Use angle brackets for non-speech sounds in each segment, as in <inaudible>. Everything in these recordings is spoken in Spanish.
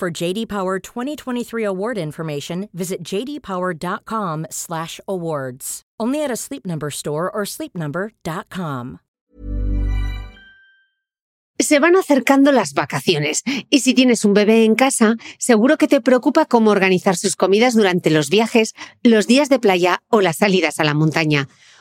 For JD Power 2023 award information, visit jdpower.com/awards. Only at a Sleep Number store or sleepnumber.com. Se van acercando las vacaciones y si tienes un bebé en casa, seguro que te preocupa cómo organizar sus comidas durante los viajes, los días de playa o las salidas a la montaña.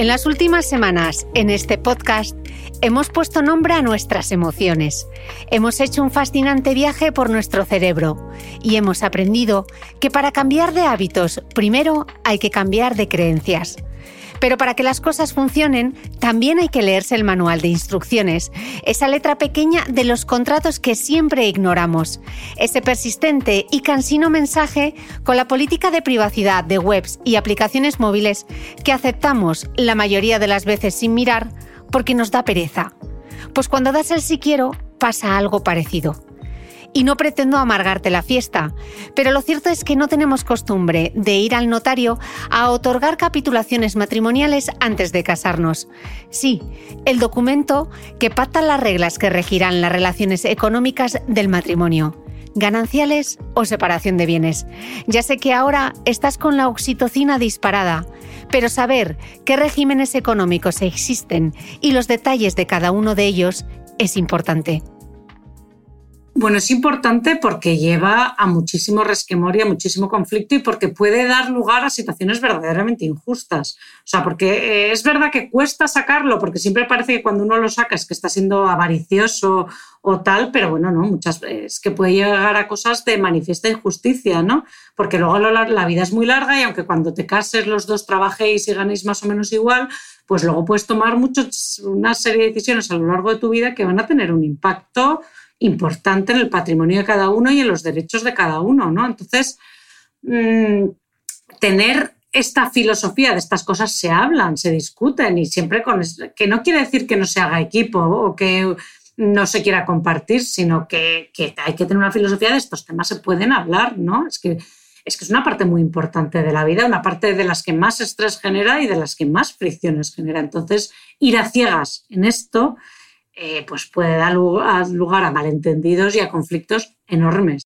En las últimas semanas, en este podcast, hemos puesto nombre a nuestras emociones. Hemos hecho un fascinante viaje por nuestro cerebro y hemos aprendido que para cambiar de hábitos, primero hay que cambiar de creencias. Pero para que las cosas funcionen, también hay que leerse el manual de instrucciones, esa letra pequeña de los contratos que siempre ignoramos, ese persistente y cansino mensaje con la política de privacidad de webs y aplicaciones móviles que aceptamos la mayoría de las veces sin mirar porque nos da pereza. Pues cuando das el si quiero, pasa algo parecido y no pretendo amargarte la fiesta, pero lo cierto es que no tenemos costumbre de ir al notario a otorgar capitulaciones matrimoniales antes de casarnos. Sí, el documento que pacta las reglas que regirán las relaciones económicas del matrimonio gananciales o separación de bienes. Ya sé que ahora estás con la oxitocina disparada, pero saber qué regímenes económicos existen y los detalles de cada uno de ellos es importante. Bueno, es importante porque lleva a muchísimo resquemor y a muchísimo conflicto y porque puede dar lugar a situaciones verdaderamente injustas. O sea, porque eh, es verdad que cuesta sacarlo, porque siempre parece que cuando uno lo saca es que está siendo avaricioso o tal, pero bueno, no, muchas veces que puede llegar a cosas de manifiesta injusticia, ¿no? Porque luego la vida es muy larga y aunque cuando te cases los dos trabajéis y ganéis más o menos igual, pues luego puedes tomar muchos, una serie de decisiones a lo largo de tu vida que van a tener un impacto importante en el patrimonio de cada uno y en los derechos de cada uno, ¿no? Entonces, mm, tener esta filosofía de estas cosas se hablan, se discuten y siempre con... que no quiere decir que no se haga equipo o que no se quiera compartir, sino que, hay que tener una filosofía de estos temas se pueden hablar, ¿no? Es que, es que es una parte muy importante de la vida, una parte de las que más estrés genera y de las que más fricciones genera. Entonces, ir a ciegas en esto eh, pues puede dar lugar a malentendidos y a conflictos enormes.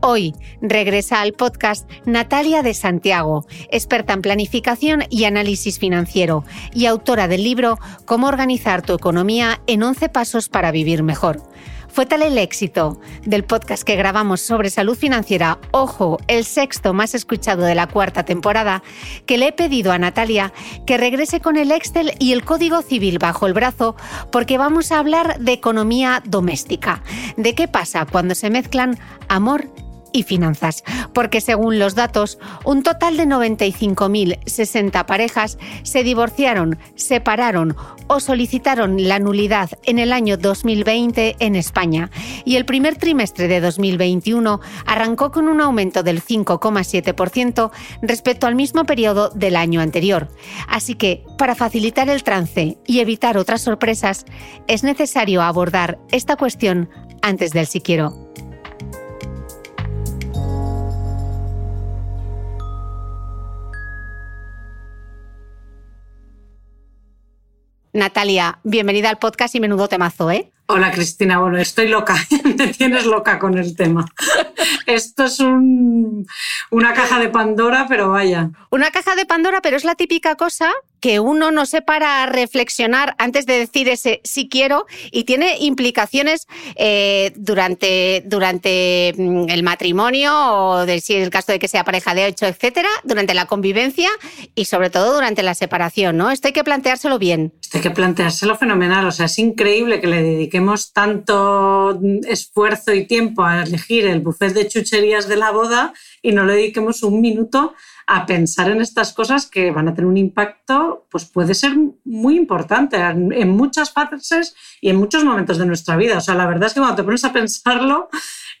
Hoy regresa al podcast Natalia de Santiago, experta en planificación y análisis financiero y autora del libro Cómo organizar tu economía en 11 pasos para vivir mejor. Fue tal el éxito del podcast que grabamos sobre salud financiera, ojo, el sexto más escuchado de la cuarta temporada, que le he pedido a Natalia que regrese con el Excel y el Código Civil bajo el brazo porque vamos a hablar de economía doméstica, de qué pasa cuando se mezclan amor y finanzas, porque según los datos, un total de 95.060 parejas se divorciaron, separaron o solicitaron la nulidad en el año 2020 en España y el primer trimestre de 2021 arrancó con un aumento del 5,7% respecto al mismo periodo del año anterior. Así que, para facilitar el trance y evitar otras sorpresas, es necesario abordar esta cuestión antes del siquiero. Natalia, bienvenida al podcast y menudo temazo, ¿eh? Hola Cristina, bueno, estoy loca, <laughs> me tienes loca con el tema. <laughs> Esto es una caja de Pandora, pero vaya. Una caja de Pandora, pero es la típica cosa que uno no se para a reflexionar antes de decir ese sí quiero y tiene implicaciones eh, durante, durante mm, el matrimonio o de, si el caso de que sea pareja de hecho, etcétera, durante la convivencia y sobre todo durante la separación, ¿no? Esto hay que planteárselo bien. Esto hay que planteárselo fenomenal, o sea, es increíble que le dediquemos tanto esfuerzo y tiempo a elegir el buffet de chucherías de la boda y no le dediquemos un minuto a pensar en estas cosas que van a tener un impacto, pues puede ser muy importante en, muchas fases y en muchos momentos de nuestra vida. O sea, la verdad es que cuando te pones a pensarlo,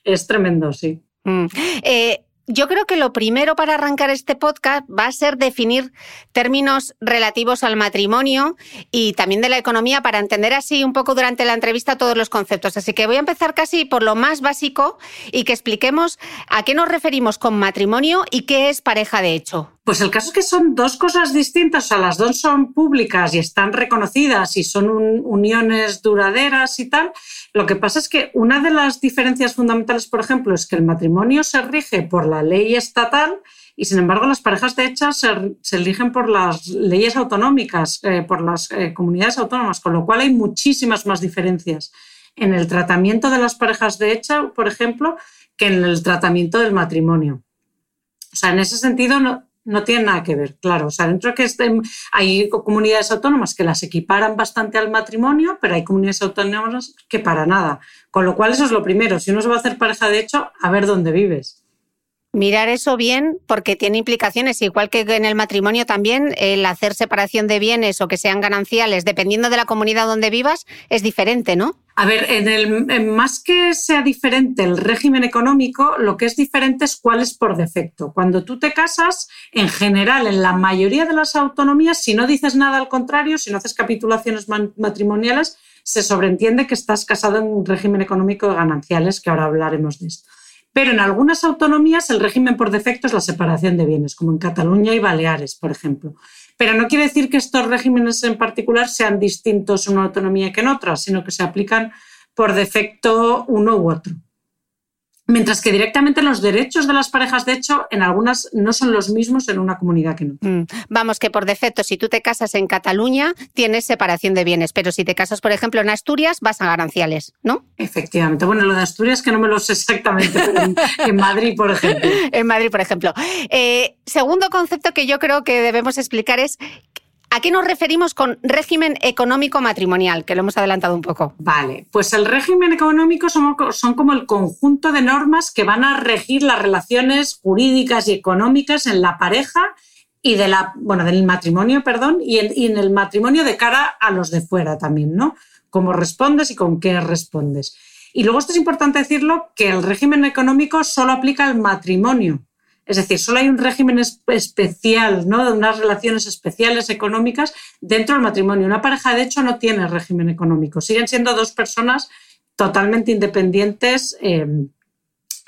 es tremendo, sí. Mm. Eh, yo creo que lo primero para arrancar este podcast va a ser definir términos relativos al matrimonio y también de la economía para entender así un poco durante la entrevista todos los conceptos. Así que voy a empezar casi por lo más básico y que expliquemos a qué nos referimos con matrimonio y qué es pareja de hecho. Pues el caso es que son dos cosas distintas, o sea, las dos son públicas y están reconocidas y son uniones duraderas y tal. Lo que pasa es que una de las diferencias fundamentales, por ejemplo, es que el matrimonio se rige por la ley estatal y, sin embargo, las parejas de hecha se, eligen por las leyes autonómicas, eh, por las eh, comunidades autónomas, con lo cual hay muchísimas más diferencias en el tratamiento de las parejas de hecha, por ejemplo, que en el tratamiento del matrimonio. O sea, en ese sentido, no, no tiene nada que ver, claro. O sea, dentro que estén, hay comunidades autónomas que las equiparan bastante al matrimonio, pero hay comunidades autónomas que para nada. Con lo cual, eso es lo primero. Si uno se va a hacer pareja de hecho, a ver dónde vives. Mirar eso bien porque tiene implicaciones, igual que en el matrimonio también, el hacer separación de bienes o que sean gananciales, dependiendo de la comunidad donde vivas, es diferente, ¿no? A ver, en el, más que sea diferente el régimen económico, lo que es diferente es cuál es por defecto. Cuando tú te casas, en general, en la mayoría de las autonomías, si no dices nada al contrario, si no haces capitulaciones matrimoniales, se sobreentiende que estás casado en un régimen económico de gananciales, que ahora hablaremos de esto. Pero en algunas autonomías el régimen por defecto es la separación de bienes, como en Cataluña y Baleares, por ejemplo. Pero no quiere decir que estos regímenes en particular sean distintos en una autonomía que en otra, sino que se aplican por defecto uno u otro. Mientras que directamente los derechos de las parejas, de hecho, en algunas no son los mismos en una comunidad que en otra. Mm. Vamos, que por defecto, si tú te casas en Cataluña, tienes separación de bienes, pero si te casas, por ejemplo, en Asturias, vas a gananciales, ¿no? Efectivamente. Bueno, lo de Asturias que no me lo sé exactamente, pero en, Madrid, por ejemplo. <laughs> en Madrid, por ejemplo. Eh, segundo concepto que yo creo que debemos explicar es ¿A qué nos referimos con régimen económico matrimonial? Que lo hemos adelantado un poco. Vale, pues el régimen económico son, como el conjunto de normas que van a regir las relaciones jurídicas y económicas en la pareja y de la, bueno, del matrimonio, perdón, y en, y en el matrimonio de cara a los de fuera también, ¿no? Cómo respondes y con qué respondes. Y luego esto es importante decirlo, que el régimen económico solo aplica al matrimonio, es decir, solo hay un régimen especial, ¿no? de unas relaciones especiales económicas dentro del matrimonio. Una pareja, de hecho, no tiene régimen económico. Siguen siendo dos personas totalmente independientes em,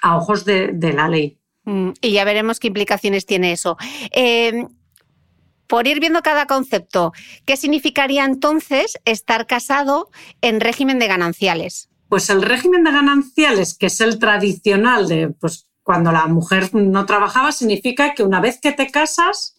a ojos de, la ley. Mm, y ya veremos qué implicaciones tiene eso. Em, por ir viendo cada concepto, ¿qué significaría entonces estar casado en régimen de gananciales? Pues el régimen de gananciales, que es el tradicional de pues, cuando la mujer no trabajaba, significa que una vez que te casas,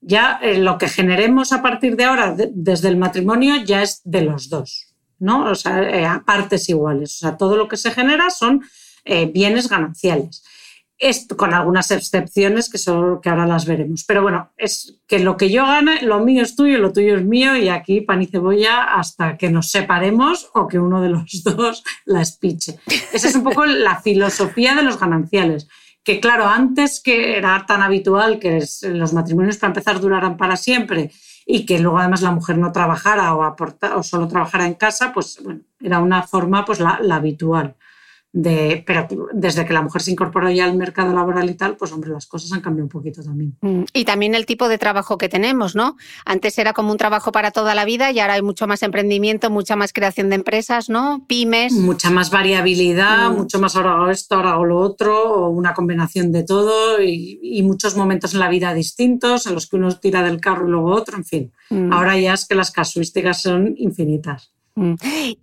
ya eh, lo que generemos a partir de ahora desde el matrimonio ya es de los dos. ¿no? O sea, eh, a partes iguales. O sea, todo lo que se genera son eh, bienes gananciales. Esto, con algunas excepciones que, son, que ahora las veremos. Pero bueno, es que lo que yo gane, lo mío es tuyo, lo tuyo es mío y aquí pan y cebolla hasta que nos separemos o que uno de los <laughs> dos la espiche. Esa es un poco <laughs> la filosofía de los gananciales. Que claro, antes que era tan habitual que los matrimonios para empezar duraran para siempre y que luego además la mujer no trabajara o, aporta, o solo trabajara en casa, pues bueno, era una forma pues la habitual pero desde que la mujer se incorporó ya al mercado laboral y tal, pues hombre, las cosas han cambiado un poquito también. Mm, y también el tipo de trabajo que tenemos, ¿no? Antes era como un trabajo para toda la vida y ahora hay mucho más emprendimiento, mucha más creación de empresas, ¿no? Pymes. Mucha más variabilidad, mm. mucho más ahora hago esto, ahora hago lo otro, o una combinación de todo y, y, muchos momentos en la vida distintos en los que uno tira del carro y luego otro, en fin. Mm. Ahora ya es que las casuísticas son infinitas. Mm.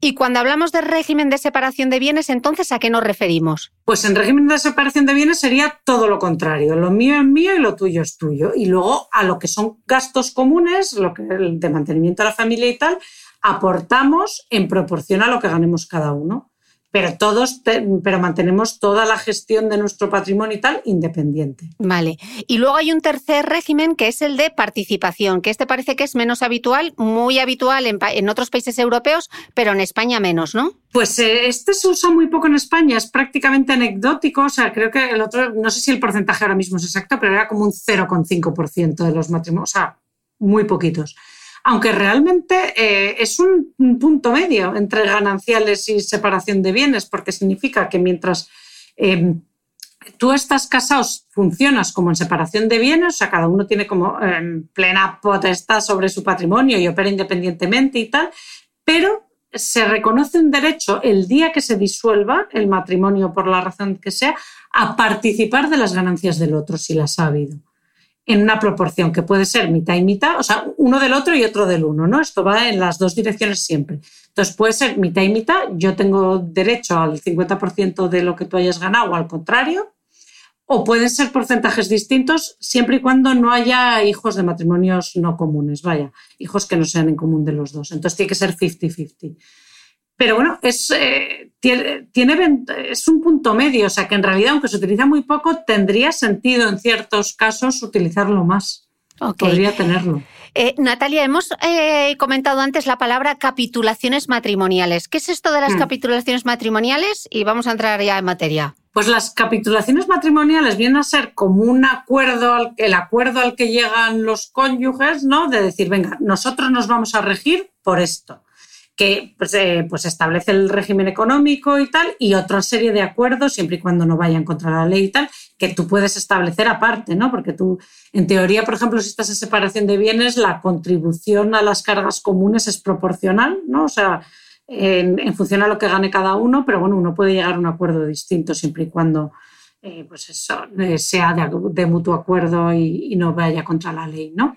Y cuando hablamos de régimen de separación de bienes, entonces ¿a qué nos referimos? Pues en régimen de separación de bienes sería todo lo contrario. Lo mío es mío y lo tuyo es tuyo. Y luego a lo que son gastos comunes, lo que de mantenimiento de la familia y tal, aportamos en proporción a lo que ganemos cada uno pero todos, pero mantenemos toda la gestión de nuestro patrimonio y tal independiente. Vale. Y luego hay un tercer régimen que es el de participación, que este parece que es menos habitual, muy habitual en, otros países europeos, pero en España menos, ¿no? Pues eh, este se usa muy poco en España, es prácticamente anecdótico, o sea, creo que el otro, no sé si el porcentaje ahora mismo es exacto, pero era como un 0,5% de los matrimonios, o sea, muy poquitos aunque realmente eh, es un, punto medio entre gananciales y separación de bienes, porque significa que mientras em, tú estás casado, funcionas como en separación de bienes, o sea, cada uno tiene como em, plena potestad sobre su patrimonio y opera independientemente y tal, pero se reconoce un derecho el día que se disuelva el matrimonio por la razón que sea a participar de las ganancias del otro si las ha habido en una proporción que puede ser mitad y mitad, o sea, uno del otro y otro del uno, ¿no? Esto va en las dos direcciones siempre. Entonces puede ser mitad y mitad, yo tengo derecho al 50% de lo que tú hayas ganado o al contrario, o pueden ser porcentajes distintos siempre y cuando no haya hijos de matrimonios no comunes, vaya, hijos que no sean en común de los dos. Entonces tiene que ser 50-50. Pero bueno, es, eh, tiene, es un punto medio, o sea que en realidad, aunque se utiliza muy poco, tendría sentido en ciertos casos utilizarlo más. Podría tenerlo. Eh, Natalia, hemos eh, comentado antes la palabra capitulaciones matrimoniales. ¿Qué es esto de las hmm. capitulaciones matrimoniales? Y vamos a entrar ya en materia. Pues las capitulaciones matrimoniales vienen a ser como un acuerdo, el acuerdo al que llegan los cónyuges, ¿no? De decir, venga, nosotros nos vamos a regir por esto que pues, eh, pues, establece el régimen económico y tal, y otra serie de acuerdos, siempre y cuando no vayan contra la ley y tal, que tú puedes establecer aparte, ¿no? Porque tú, en teoría, por ejemplo, si estás en separación de bienes, la contribución a las cargas comunes es proporcional, ¿no? O sea, en, función a lo que gane cada uno, pero bueno, uno puede llegar a un acuerdo distinto siempre y cuando eh, pues eso, eh, sea de, mutuo acuerdo y, y, no vaya contra la ley, ¿no?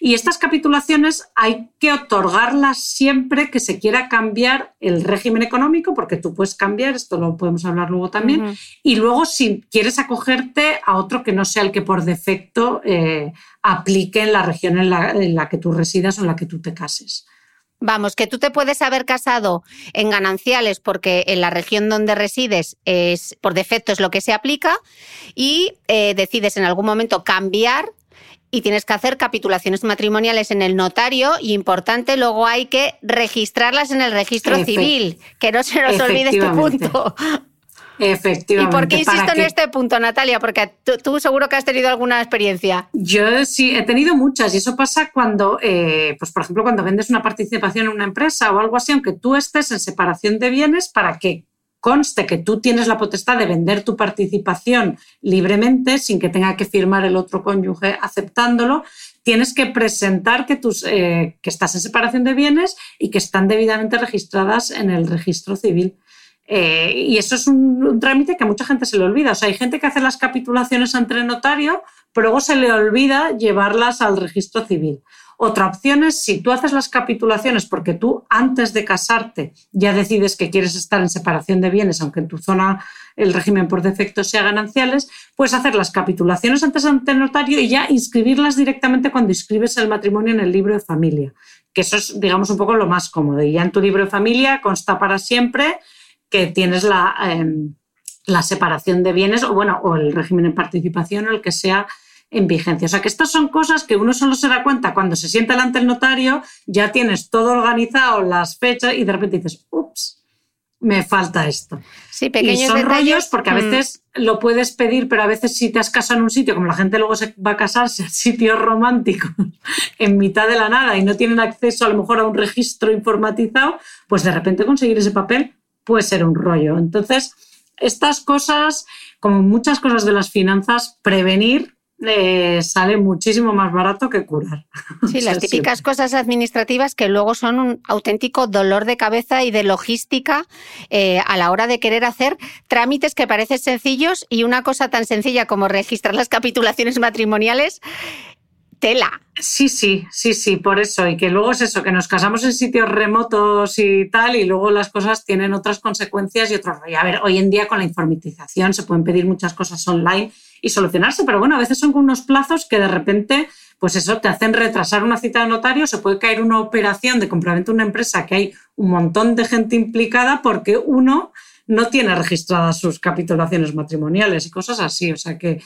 Y estas capitulaciones hay que otorgarlas siempre que se quiera cambiar el régimen económico, porque tú puedes cambiar, esto lo podemos hablar luego también, y luego si quieres acogerte a otro que no sea el que por defecto eh, aplique en la región en la, que tú residas o en la que tú te cases. Vamos, que tú te puedes haber casado en gananciales porque en la región donde resides es por defecto es lo que se aplica y eh, decides en algún momento cambiar y tienes que hacer capitulaciones matrimoniales en el notario y importante, luego hay que registrarlas en el registro civil, que no se nos olvide este punto. Efectivamente. ¿Y por qué insisto en este punto, Natalia? Porque tú, seguro que has tenido alguna experiencia. Yo sí, he tenido muchas y eso pasa cuando, eh, pues por ejemplo, cuando vendes una participación en una empresa o algo así, aunque tú estés en separación de bienes, para que conste que tú tienes la potestad de vender tu participación libremente sin que tenga que firmar el otro cónyuge aceptándolo, tienes que presentar que, tus, eh, que estás en separación de bienes y que están debidamente registradas en el registro civil. Eh, y eso es un, trámite que a mucha gente se le olvida. O sea, hay gente que hace las capitulaciones ante notario pero luego se le olvida llevarlas al registro civil. Otra opción es si tú haces las capitulaciones porque tú antes de casarte ya decides que quieres estar en separación de bienes, aunque en tu zona el régimen por defecto sea gananciales, puedes hacer las capitulaciones antes ante el notario y ya inscribirlas directamente cuando inscribes el matrimonio en el libro de familia, que eso es, digamos, un poco lo más cómodo. Y ya en tu libro de familia consta para siempre que tienes la, em, la separación de bienes o, bueno, o el régimen en participación o el que sea en vigencia. O sea que estas son cosas que uno solo se da cuenta cuando se sienta delante del notario, ya tienes todo organizado, las fechas y de repente dices, ups, me falta esto. Sí, pequeños y son rollos porque a mm. veces lo puedes pedir, pero a veces si te has casado en un sitio, como la gente luego se va a casarse a sitios románticos <laughs> en mitad de la nada y no tienen acceso a lo mejor a un registro informatizado, pues de repente conseguir ese papel puede ser un rollo. Entonces, estas cosas, como muchas cosas de las finanzas, prevenir eh, sale muchísimo más barato que curar. <laughs> Sí, las típicas cosas administrativas que luego son un auténtico dolor de cabeza y de logística eh, a la hora de querer hacer trámites que parecen sencillos y una cosa tan sencilla como registrar las capitulaciones matrimoniales tela. Sí, sí, sí, sí, por eso. Y que luego es eso, que nos casamos en sitios remotos y tal, y luego las cosas tienen otras consecuencias y otros. A ver, hoy en día con la informatización se pueden pedir muchas cosas online y solucionarse, pero bueno, a veces son con unos plazos que de repente, pues eso, te hacen retrasar una cita de notario, se puede caer una operación de compraventa de una empresa que hay un montón de gente implicada porque uno no tiene registradas sus capitulaciones matrimoniales y cosas así. O sea que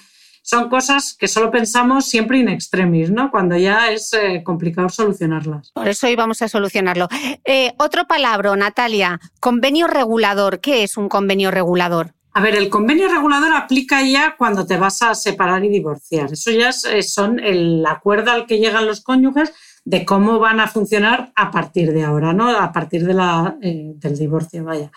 son cosas que solo pensamos siempre in extremis, ¿no? Cuando ya es eh, complicado solucionarlas. Por eso hoy vamos a solucionarlo. Eh, otro palabra, Natalia, convenio regulador. ¿Qué es un convenio regulador? A ver, el convenio regulador aplica ya cuando te vas a separar y divorciar. Eso ya eh, son el acuerdo al que llegan los cónyuges de cómo van a funcionar a partir de ahora, ¿no? A partir de la, del divorcio, vaya.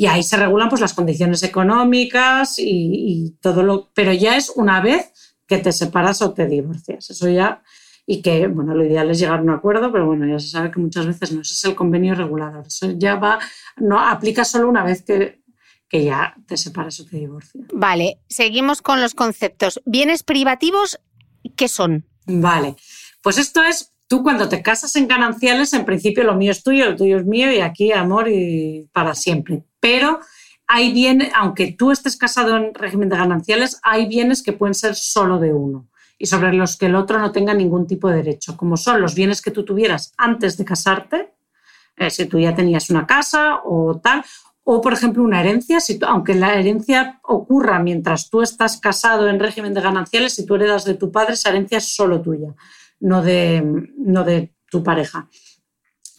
Y ahí se regulan pues, las condiciones económicas y, todo lo. Pero ya es una vez que te separas o te divorcias. Eso ya. Y que, bueno, lo ideal es llegar a un acuerdo, pero bueno, ya se sabe que muchas veces no. Ese es el convenio regulador. Eso ya va. No aplica solo una vez que, que ya te separas o te divorcias. Vale, seguimos con los conceptos. Bienes privativos, ¿qué son? Vale, pues esto es Tú cuando te casas en gananciales, en principio lo mío es tuyo, lo tuyo es mío y aquí amor y para siempre. Pero hay bienes, aunque tú estés casado en régimen de gananciales, hay bienes que pueden ser solo de uno y sobre los que el otro no tenga ningún tipo de derecho, como son los bienes que tú tuvieras antes de casarte, eh, si tú ya tenías una casa o tal, o por ejemplo una herencia, si aunque la herencia ocurra mientras tú estás casado en régimen de gananciales, si tú heredas de tu padre, esa herencia es solo tuya no de, no de tu pareja.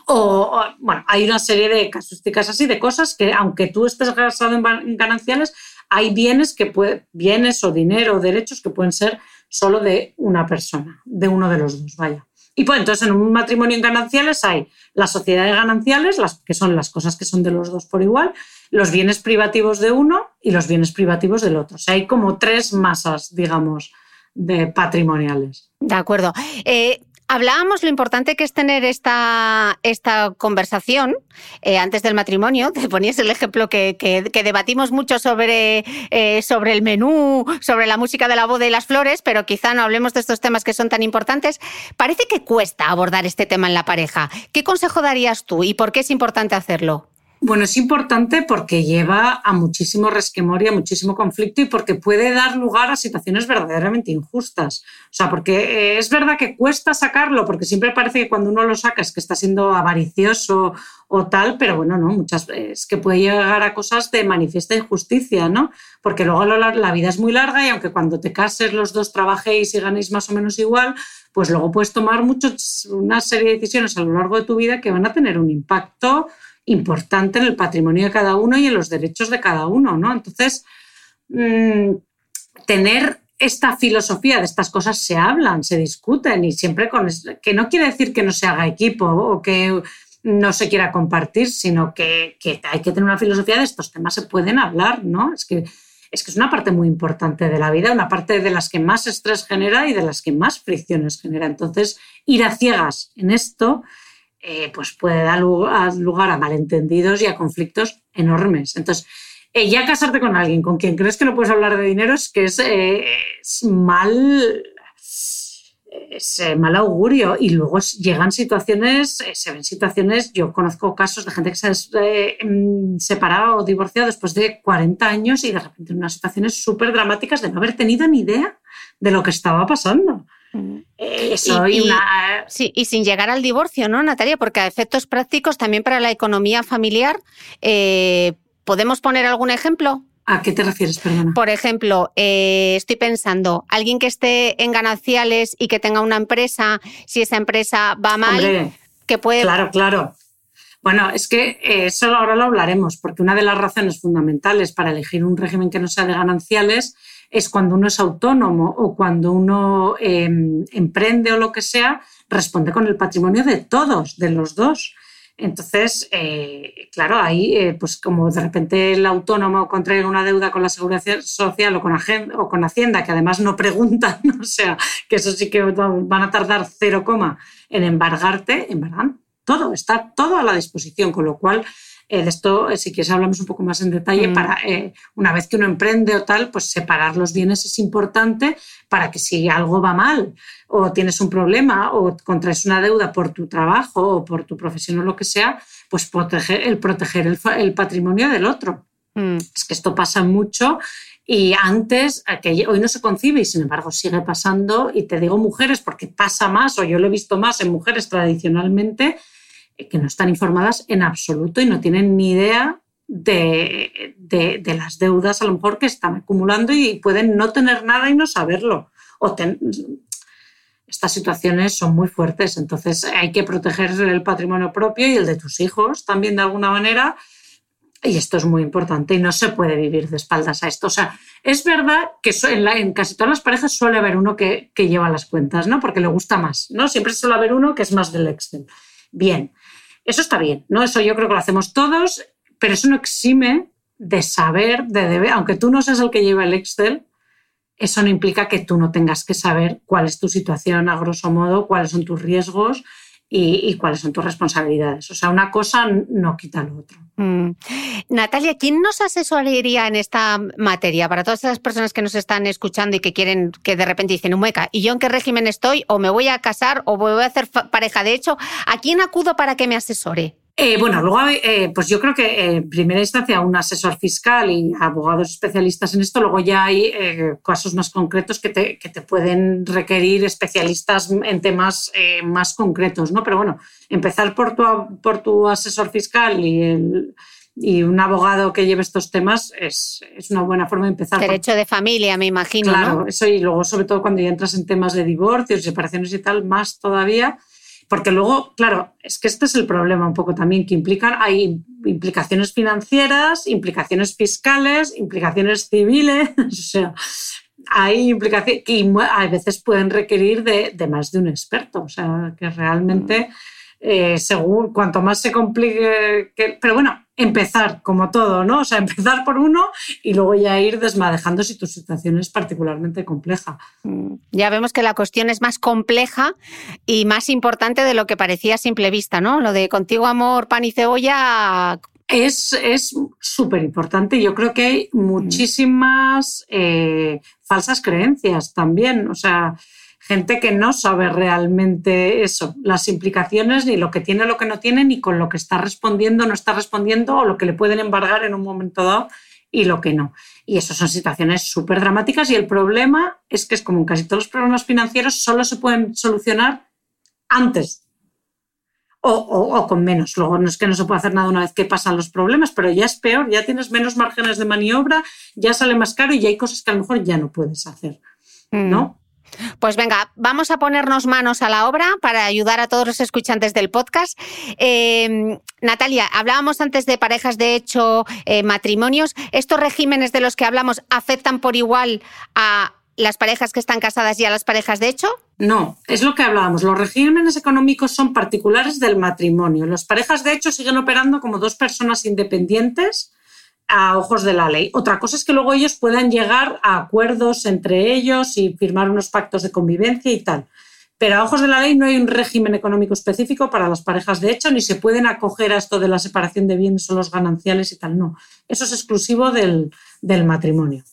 O, bueno, hay una serie de casuísticas así, de cosas que aunque tú estés casado en gananciales, hay bienes, que puede, bienes o dinero o derechos que pueden ser solo de una persona, de uno de los dos, vaya. Y pues entonces en un matrimonio en gananciales hay la sociedad de gananciales, las, que son las cosas que son de los dos por igual, los bienes privativos de uno y los bienes privativos del otro. O sea, hay como tres masas, digamos, de patrimoniales. De acuerdo. Eh, hablábamos lo importante que es tener esta, esta conversación eh, antes del matrimonio. Te ponías el ejemplo que, debatimos mucho sobre, eh, sobre el menú, sobre la música de la boda y las flores, pero quizá no hablemos de estos temas que son tan importantes. Parece que cuesta abordar este tema en la pareja. ¿Qué consejo darías tú y por qué es importante hacerlo? Bueno, es importante porque lleva a muchísimo resquemor y a muchísimo conflicto y porque puede dar lugar a situaciones verdaderamente injustas. O sea, porque eh, es verdad que cuesta sacarlo, porque siempre parece que cuando uno lo saca es que está siendo avaricioso o tal, pero bueno, no, muchas veces que puede llegar a cosas de manifiesta injusticia, ¿no? Porque luego la vida es muy larga y aunque cuando te cases los dos trabajéis y ganéis más o menos igual, pues luego puedes tomar muchos, una serie de decisiones a lo largo de tu vida que van a tener un impacto importante en el patrimonio de cada uno y en los derechos de cada uno, ¿no? Entonces, mm, tener esta filosofía de estas cosas se hablan, se discuten y siempre con... que no quiere decir que no se haga equipo o que no se quiera compartir, sino que, hay que tener una filosofía de estos temas, se pueden hablar, ¿no? Es que, es que es una parte muy importante de la vida, una parte de las que más estrés genera y de las que más fricciones genera. Entonces, ir a ciegas en esto eh, pues puede dar lugar a malentendidos y a conflictos enormes. Entonces, eh, ya casarte con alguien con quien crees que no puedes hablar de dinero es que es, eh, mal, es mal augurio y luego llegan situaciones, se ven situaciones, yo conozco casos de gente que se ha mm, separado o divorciado después de 40 años y de repente en unas situaciones súper dramáticas de no haber tenido ni idea de lo que estaba pasando. Eh, sí, y sin llegar al divorcio, ¿no, Natalia? Porque a efectos prácticos, también para la economía familiar, ¿podemos poner algún ejemplo? ¿A qué te refieres, perdona? Por ejemplo, eh, estoy pensando, alguien que esté en gananciales y que tenga una empresa, si esa empresa va mal, que puede... Claro, claro. Bueno, es que eh, eso ahora lo hablaremos, porque una de las razones fundamentales para elegir un régimen que no sea de gananciales es cuando uno es autónomo o cuando uno em, emprende o lo que sea, responde con el patrimonio de todos, de los dos. Entonces, eh, claro, ahí, eh, pues como de repente el autónomo contrae una deuda con la seguridad social o con, o con Hacienda, que además no preguntan, <laughs> o sea, que eso sí que van a tardar cero coma en embargarte, embargan todo, está todo a la disposición, con lo cual eh, de esto, eh, si quieres, hablamos un poco más en detalle. Mm. Para eh, una vez que uno emprende o tal, pues separar los bienes es importante para que si algo va mal o tienes un problema o contraes una deuda por tu trabajo o por tu profesión o lo que sea, pues proteger, el proteger el, patrimonio del otro. Mm. Es que esto pasa mucho y antes, que hoy no se concibe y sin embargo sigue pasando, y te digo mujeres porque pasa más, o yo lo he visto más en mujeres tradicionalmente, que no están informadas en absoluto y no tienen ni idea de, las deudas a lo mejor que están acumulando y pueden no tener nada y no saberlo. O Estas situaciones son muy fuertes, entonces hay que proteger el patrimonio propio y el de tus hijos también de alguna manera. Y esto es muy importante y no se puede vivir de espaldas a esto. O sea, es verdad que en, en casi todas las parejas suele haber uno que, que, lleva las cuentas, ¿no? Porque le gusta más, ¿no? Siempre suele haber uno que es más del Excel. Bien, eso está bien, ¿no? Eso yo creo que lo hacemos todos, pero eso no exime de saber, de deber, aunque tú no seas el que lleva el Excel, eso no implica que tú no tengas que saber cuál es tu situación a grosso modo, cuáles son tus riesgos y, cuáles son tus responsabilidades. O sea, una cosa no quita lo otro. Mm. Natalia, ¿quién nos asesoraría en esta materia para todas esas personas que nos están escuchando y que quieren, que de repente dicen, mueca, ¿y yo en qué régimen estoy? ¿O me voy a casar? ¿O voy a hacer pareja? De hecho, ¿a quién acudo para que me asesore? Eh, bueno, luego, eh, pues yo creo que eh, en primera instancia un asesor fiscal y abogados especialistas en esto, luego ya hay casos más concretos que te, que te, pueden requerir especialistas en temas más concretos, ¿no? Pero bueno, empezar por tu, por tu asesor fiscal y, el, y un abogado que lleve estos temas es, es una buena forma de empezar. Derecho de familia, me imagino. Claro, eso y luego sobre todo cuando ya entras en temas de divorcios, separaciones y tal, más todavía porque luego, claro, es que este es el problema un poco también, que implican, hay implicaciones financieras, implicaciones fiscales, implicaciones civiles, <laughs> o sea, hay implicaciones que a veces pueden requerir de, de, más de un experto, o sea, que realmente... Eh, según cuanto más se complique, pero bueno, empezar como todo, ¿no? O sea, empezar por uno y luego ya ir desmadejando si tu situación es particularmente compleja. Mm, ya vemos que la cuestión es más compleja y más importante de lo que parecía a simple vista, ¿no? Lo de contigo amor, pan y cebolla. Es súper importante. Yo creo que hay mm. muchísimas eh, falsas creencias también. O sea, gente que no sabe realmente eso, las implicaciones, ni lo que tiene, lo que no tiene, ni con lo que está respondiendo, no está respondiendo, o lo que le pueden embargar en un momento dado y lo que no. Y eso son situaciones súper dramáticas y el problema es que es como en casi todos los problemas financieros, solo se pueden solucionar antes o, o, con menos. Luego no es que no se pueda hacer nada una vez que pasan los problemas, pero ya es peor, ya tienes menos márgenes de maniobra, ya sale más caro y ya hay cosas que a lo mejor ya no puedes hacer. ¿No? Mm. Pues venga, vamos a ponernos manos a la obra para ayudar a todos los escuchantes del podcast. Em, Natalia, hablábamos antes de parejas de hecho, eh, matrimonios. ¿Estos regímenes de los que hablamos afectan por igual a las parejas que están casadas y a las parejas de hecho? No, es lo que hablábamos. Los regímenes económicos son particulares del matrimonio. Las parejas de hecho siguen operando como dos personas independientes a ojos de la ley. Otra cosa es que luego ellos puedan llegar a acuerdos entre ellos y firmar unos pactos de convivencia y tal. Pero a ojos de la ley no hay un régimen económico específico para las parejas de hecho, ni se pueden acoger a esto de la separación de bienes o los gananciales y tal. No, eso es exclusivo del, del matrimonio.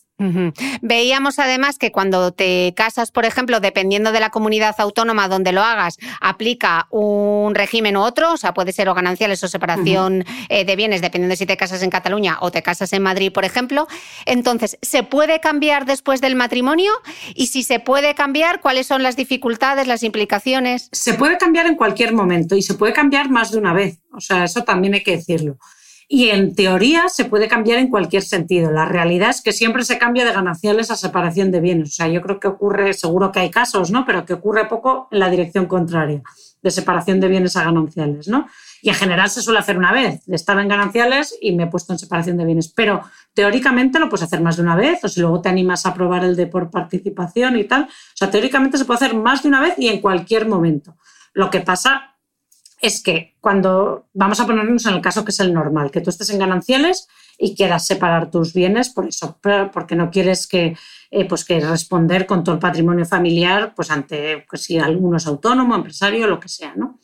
Veíamos además que cuando te casas, por ejemplo, dependiendo de la comunidad autónoma donde lo hagas, aplica un régimen u otro, o sea, puede ser o gananciales o separación eh, de bienes, dependiendo de si te casas en Cataluña o te casas en Madrid, por ejemplo. Entonces, ¿se puede cambiar después del matrimonio? Y si se puede cambiar, ¿cuáles son las dificultades, las implicaciones? Se puede cambiar en cualquier momento y se puede cambiar más de una vez. O sea, eso también hay que decirlo y en teoría se puede cambiar en cualquier sentido. La realidad es que siempre se cambia de gananciales a separación de bienes. O sea, yo creo que ocurre, seguro que hay casos, ¿no? Pero que ocurre poco en la dirección contraria, de separación de bienes a gananciales, ¿no? Y en general se suele hacer una vez. Estaba en gananciales y me he puesto en separación de bienes. Pero teóricamente lo puedes hacer más de una vez, o si luego te animas a probar el de por participación y tal. O sea, teóricamente se puede hacer más de una vez y en cualquier momento. Lo que pasa es que cuando vamos a ponernos en el caso que es el normal, que tú estés en gananciales y quieras separar tus bienes por eso, porque no quieres que, eh, pues que responder con todo el patrimonio familiar, pues ante pues si alguno es autónomo, empresario, lo que sea, ¿no?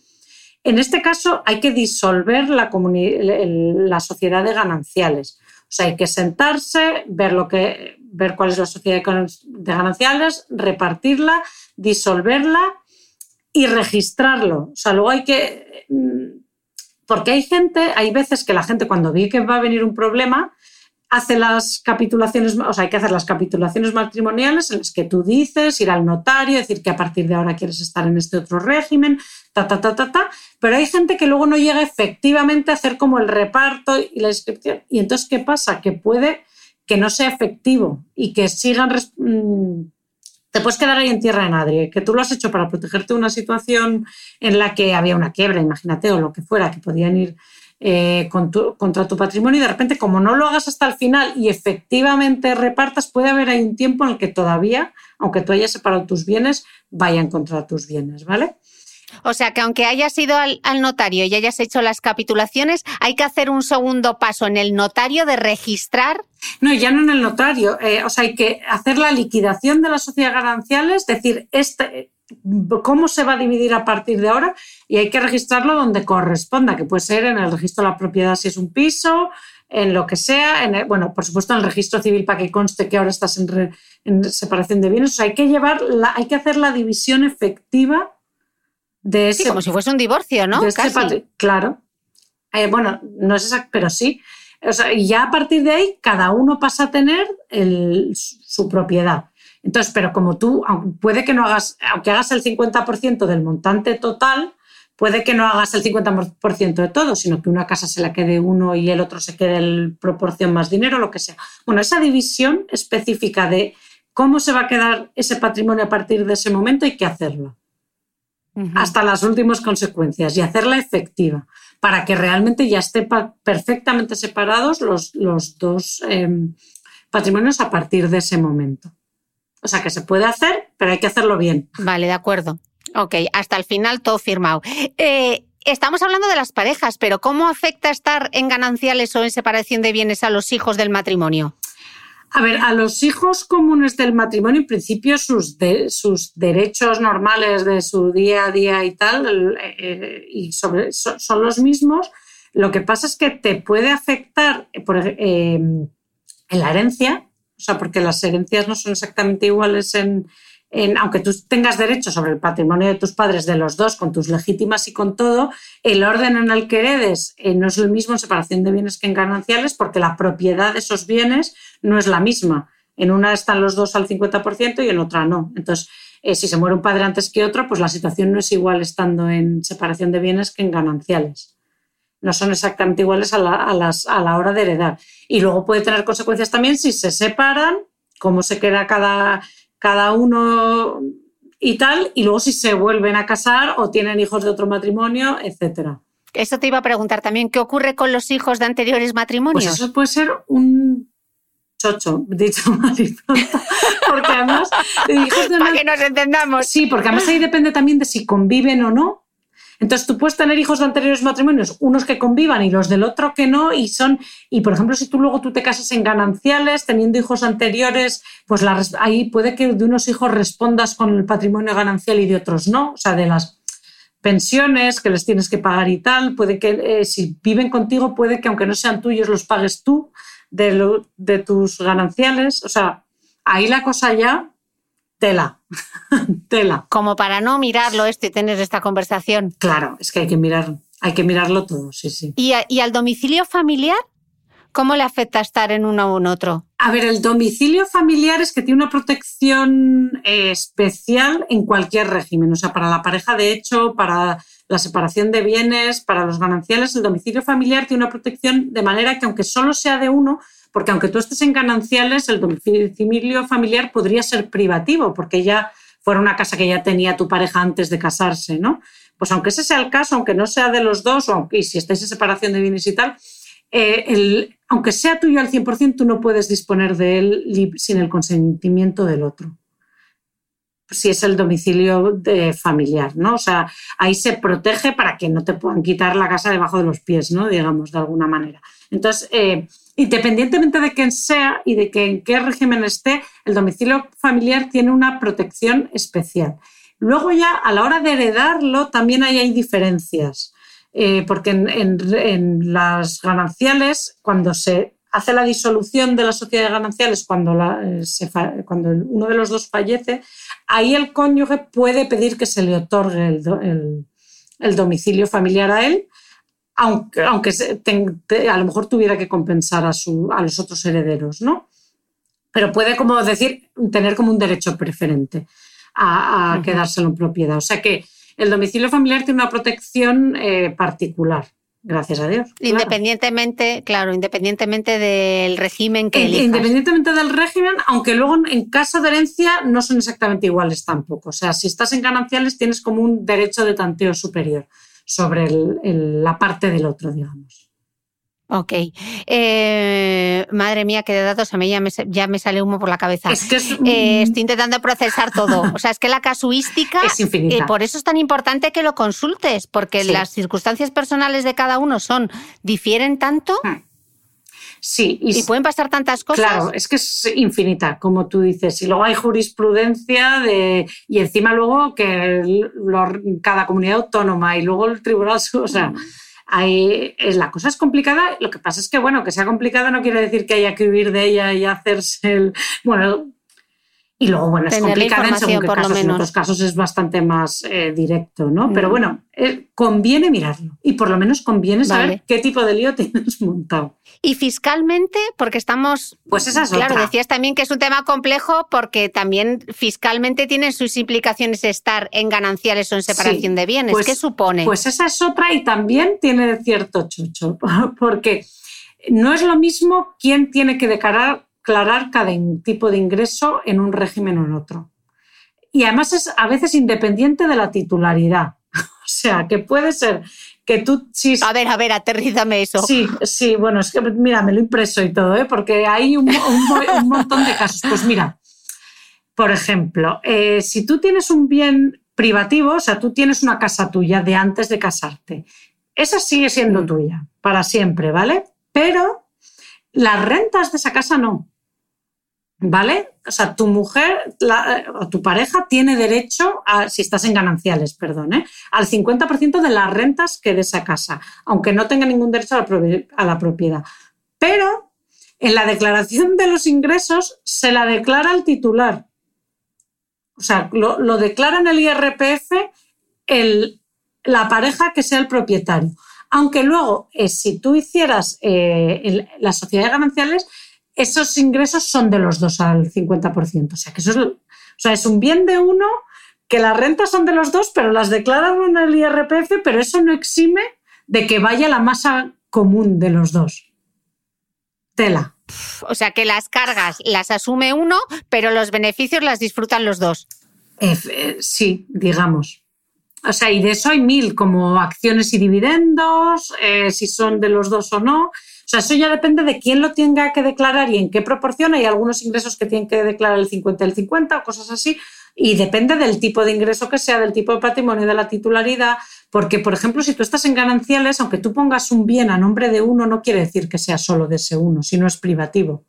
En este caso hay que disolver la, la sociedad de gananciales. O sea, hay que sentarse, ver, lo que, ver cuál es la sociedad de gananciales, repartirla, disolverla y registrarlo. O sea, luego hay que... Mm, porque hay gente, hay veces que la gente cuando ve que va a venir un problema, hace las capitulaciones, o sea, hay que hacer las capitulaciones matrimoniales en las que tú dices, ir al notario, decir que a partir de ahora quieres estar en este otro régimen, ta, ta, ta, ta, ta. Pero hay gente que luego no llega efectivamente a hacer como el reparto y la inscripción. Y entonces, ¿qué pasa? Que puede que no sea efectivo y que sigan mm, te puedes quedar ahí en tierra de nadie, que tú lo has hecho para protegerte de una situación en la que había una quiebra, imagínate, o lo que fuera, que podían ir eh, contra tu patrimonio y de repente, como no lo hagas hasta el final y efectivamente repartas, puede haber ahí un tiempo en el que todavía, aunque tú hayas separado tus bienes, vayan contra tus bienes, ¿vale? O sea que aunque hayas ido al, notario y hayas hecho las capitulaciones, hay que hacer un segundo paso en el notario de registrar. No, ya no en el notario. Eh, o sea, hay que hacer la liquidación de las sociedades gananciales, decir, este, cómo se va a dividir a partir de ahora y hay que registrarlo donde corresponda, que puede ser en el registro de la propiedad si es un piso, en lo que sea, en bueno, por supuesto en el registro civil para que conste que ahora estás en, separación de bienes. O sea, hay que llevar, hay que hacer la división efectiva sí, como si fuese un divorcio, ¿no? claro. Eh, bueno, no es exacto, pero sí. O sea, y ya a partir de ahí, cada uno pasa a tener su propiedad. Entonces, pero como tú, puede que no hagas, aunque hagas el 50% del montante total, puede que no hagas el 50% de todo, sino que una casa se la quede uno y el otro se quede en proporción más dinero, lo que sea. Bueno, esa división específica de cómo se va a quedar ese patrimonio a partir de ese momento hay que hacerlo hasta las últimas consecuencias y hacerla efectiva para que realmente ya estén perfectamente separados los, los dos em, patrimonios a partir de ese momento. O sea que se puede hacer, pero hay que hacerlo bien. Vale, de acuerdo. Ok, hasta el final todo firmado. Eh, estamos hablando de las parejas, pero ¿cómo afecta estar en gananciales o en separación de bienes a los hijos del matrimonio? A ver, a los hijos comunes del matrimonio, en principio, sus, sus derechos normales de su día a día y tal, eh, y sobre, son, los mismos. Lo que pasa es que te puede afectar por, eh, en la herencia, o sea, porque las herencias no son exactamente iguales en, aunque tú tengas derecho sobre el patrimonio de tus padres, de los dos, con tus legítimas y con todo, el orden en el que heredes eh, no es el mismo en separación de bienes que en gananciales, porque la propiedad de esos bienes no es la misma. En una están los dos al 50% y en otra no. Entonces, eh, si se muere un padre antes que otro, pues la situación no es igual estando en separación de bienes que en gananciales. No son exactamente iguales a la, a la hora de heredar. Y luego puede tener consecuencias también si se separan, cómo se queda cada cada uno y tal, y luego si se vuelven a casar o tienen hijos de otro matrimonio, etcétera. Eso te iba a preguntar también, ¿qué ocurre con los hijos de anteriores matrimonios? Pues eso puede ser un chocho, dicho <laughs> mal porque además... <laughs> Para que nos entendamos. Sí, porque además ahí depende también de si conviven o no, entonces tú puedes tener hijos de anteriores matrimonios, unos que convivan y los del otro que no, y son, y por ejemplo, si tú luego tú te casas en gananciales, teniendo hijos anteriores, pues ahí puede que de unos hijos respondas con el patrimonio ganancial y de otros no, o sea, de las pensiones que les tienes que pagar y tal, puede que eh, si viven contigo, puede que aunque no sean tuyos los pagues tú de, de tus gananciales, o sea, ahí la cosa ya, tela, <laughs> tela. Como para no mirarlo esto y tener esta conversación. Claro, es que hay que mirar, hay que mirarlo todo, sí, sí. ¿Y, y al domicilio familiar? ¿Cómo le afecta estar en uno o en otro? A ver, el domicilio familiar es que tiene una protección eh, especial en cualquier régimen. O sea, para la pareja de hecho, para la separación de bienes, para los gananciales, el domicilio familiar tiene una protección de manera que aunque solo sea de uno, porque aunque tú estés en gananciales, el domicilio familiar podría ser privativo, porque ya fuera una casa que ya tenía tu pareja antes de casarse, ¿no? Pues aunque ese sea el caso, aunque no sea de los dos, o aunque, y si estáis en separación de bienes y tal, eh, el, aunque sea tuyo al 100%, tú no puedes disponer de él sin el consentimiento del otro. Si es el domicilio de familiar, ¿no? O sea, ahí se protege para que no te puedan quitar la casa debajo de los pies, ¿no? Digamos, de alguna manera. Entonces, eh, independientemente de quién sea y de en qué régimen esté, el domicilio familiar tiene una protección especial. Luego ya, a la hora de heredarlo, también hay diferencias. Eh, porque en, las gananciales, cuando se hace la disolución de la sociedad de gananciales, cuando, eh, cuando uno de los dos fallece, ahí el cónyuge puede pedir que se le otorgue el, domicilio familiar a él, aunque, aunque a lo mejor tuviera que compensar a, su, a los otros herederos, ¿no? Pero puede, como decir, tener como un derecho preferente a, quedárselo en propiedad. O sea que el domicilio familiar tiene una protección eh, particular. Gracias a Dios. Independientemente, claro. independientemente del régimen que elijas. Independientemente del régimen, aunque luego en caso de herencia no son exactamente iguales tampoco. O sea, si estás en gananciales tienes como un derecho de tanteo superior sobre la parte del otro, digamos. Ok. Eh, madre mía, qué de datos a mí ya me, ya me sale humo por la cabeza. Es que eh, estoy intentando procesar todo. O sea, es que la casuística. <laughs> Es infinita. Eh, por eso es tan importante que lo consultes, porque las circunstancias personales de cada uno son. difieren tanto. Hmm. Sí. Y, pueden pasar tantas cosas. Claro, es que es infinita, como tú dices. Y luego hay jurisprudencia de. Y encima luego que cada comunidad autónoma y luego el tribunal. <laughs> O sea. Es, la cosa es complicada. Lo que pasa es que, bueno, que sea complicada no quiere decir que haya que huir de ella y hacerse el. Bueno, y luego, bueno, es complicada en según qué casos. En otros casos es bastante más eh, directo, ¿no? Pero mm. bueno, eh, conviene mirarlo. Y por lo menos conviene saber qué tipo de lío <laughs> tienes montado. Y fiscalmente, porque estamos. Pues esa es Claro, decías también que es un tema complejo porque también fiscalmente tiene sus implicaciones estar en gananciales o en separación de bienes. Pues, ¿Qué supone? Pues esa es otra y también tiene cierto chucho, <laughs> porque no es lo mismo quién tiene que declarar aclarar cada tipo de ingreso en un régimen o en otro. Y además es a veces independiente de la titularidad. <laughs> O sea, que puede ser que tú... Si, a ver, a ver, aterrízame eso. Sí, sí, bueno, es que mira, me lo impreso y todo, ¿eh? porque hay un, montón de casos. Pues mira, por ejemplo, eh, si tú tienes un bien privativo, o sea, tú tienes una casa tuya de antes de casarte, esa sigue siendo tuya para siempre, ¿vale? Pero las rentas de esa casa no. ¿Vale? O sea, tu mujer o tu pareja tiene derecho, a, si estás en gananciales, perdón, ¿eh? al 50% de las rentas que de esa casa, aunque no tenga ningún derecho a la, propiedad. Pero en la declaración de los ingresos se la declara el titular. O sea, lo, declara en el IRPF el, la pareja que sea el propietario. Aunque luego, eh, si tú hicieras eh, la sociedad de gananciales, esos ingresos son de los dos al 50%. O sea, que eso es, o sea, es un bien de uno, que las rentas son de los dos, pero las declaran en el IRPF, pero eso no exime de que vaya la masa común de los dos. Tela. O sea, que las cargas las asume uno, pero los beneficios las disfrutan los dos. Eh, sí, digamos. O sea, y de eso hay mil, como acciones y dividendos, eh, si son de los dos o no. O sea, eso ya depende de quién lo tenga que declarar y en qué proporción. Hay algunos ingresos que tienen que declarar el 50 y el 50 o cosas así. Y depende del tipo de ingreso que sea, del tipo de patrimonio, de la titularidad. Porque, por ejemplo, si tú estás en gananciales, aunque tú pongas un bien a nombre de uno, no quiere decir que sea solo de ese uno, sino es privativo.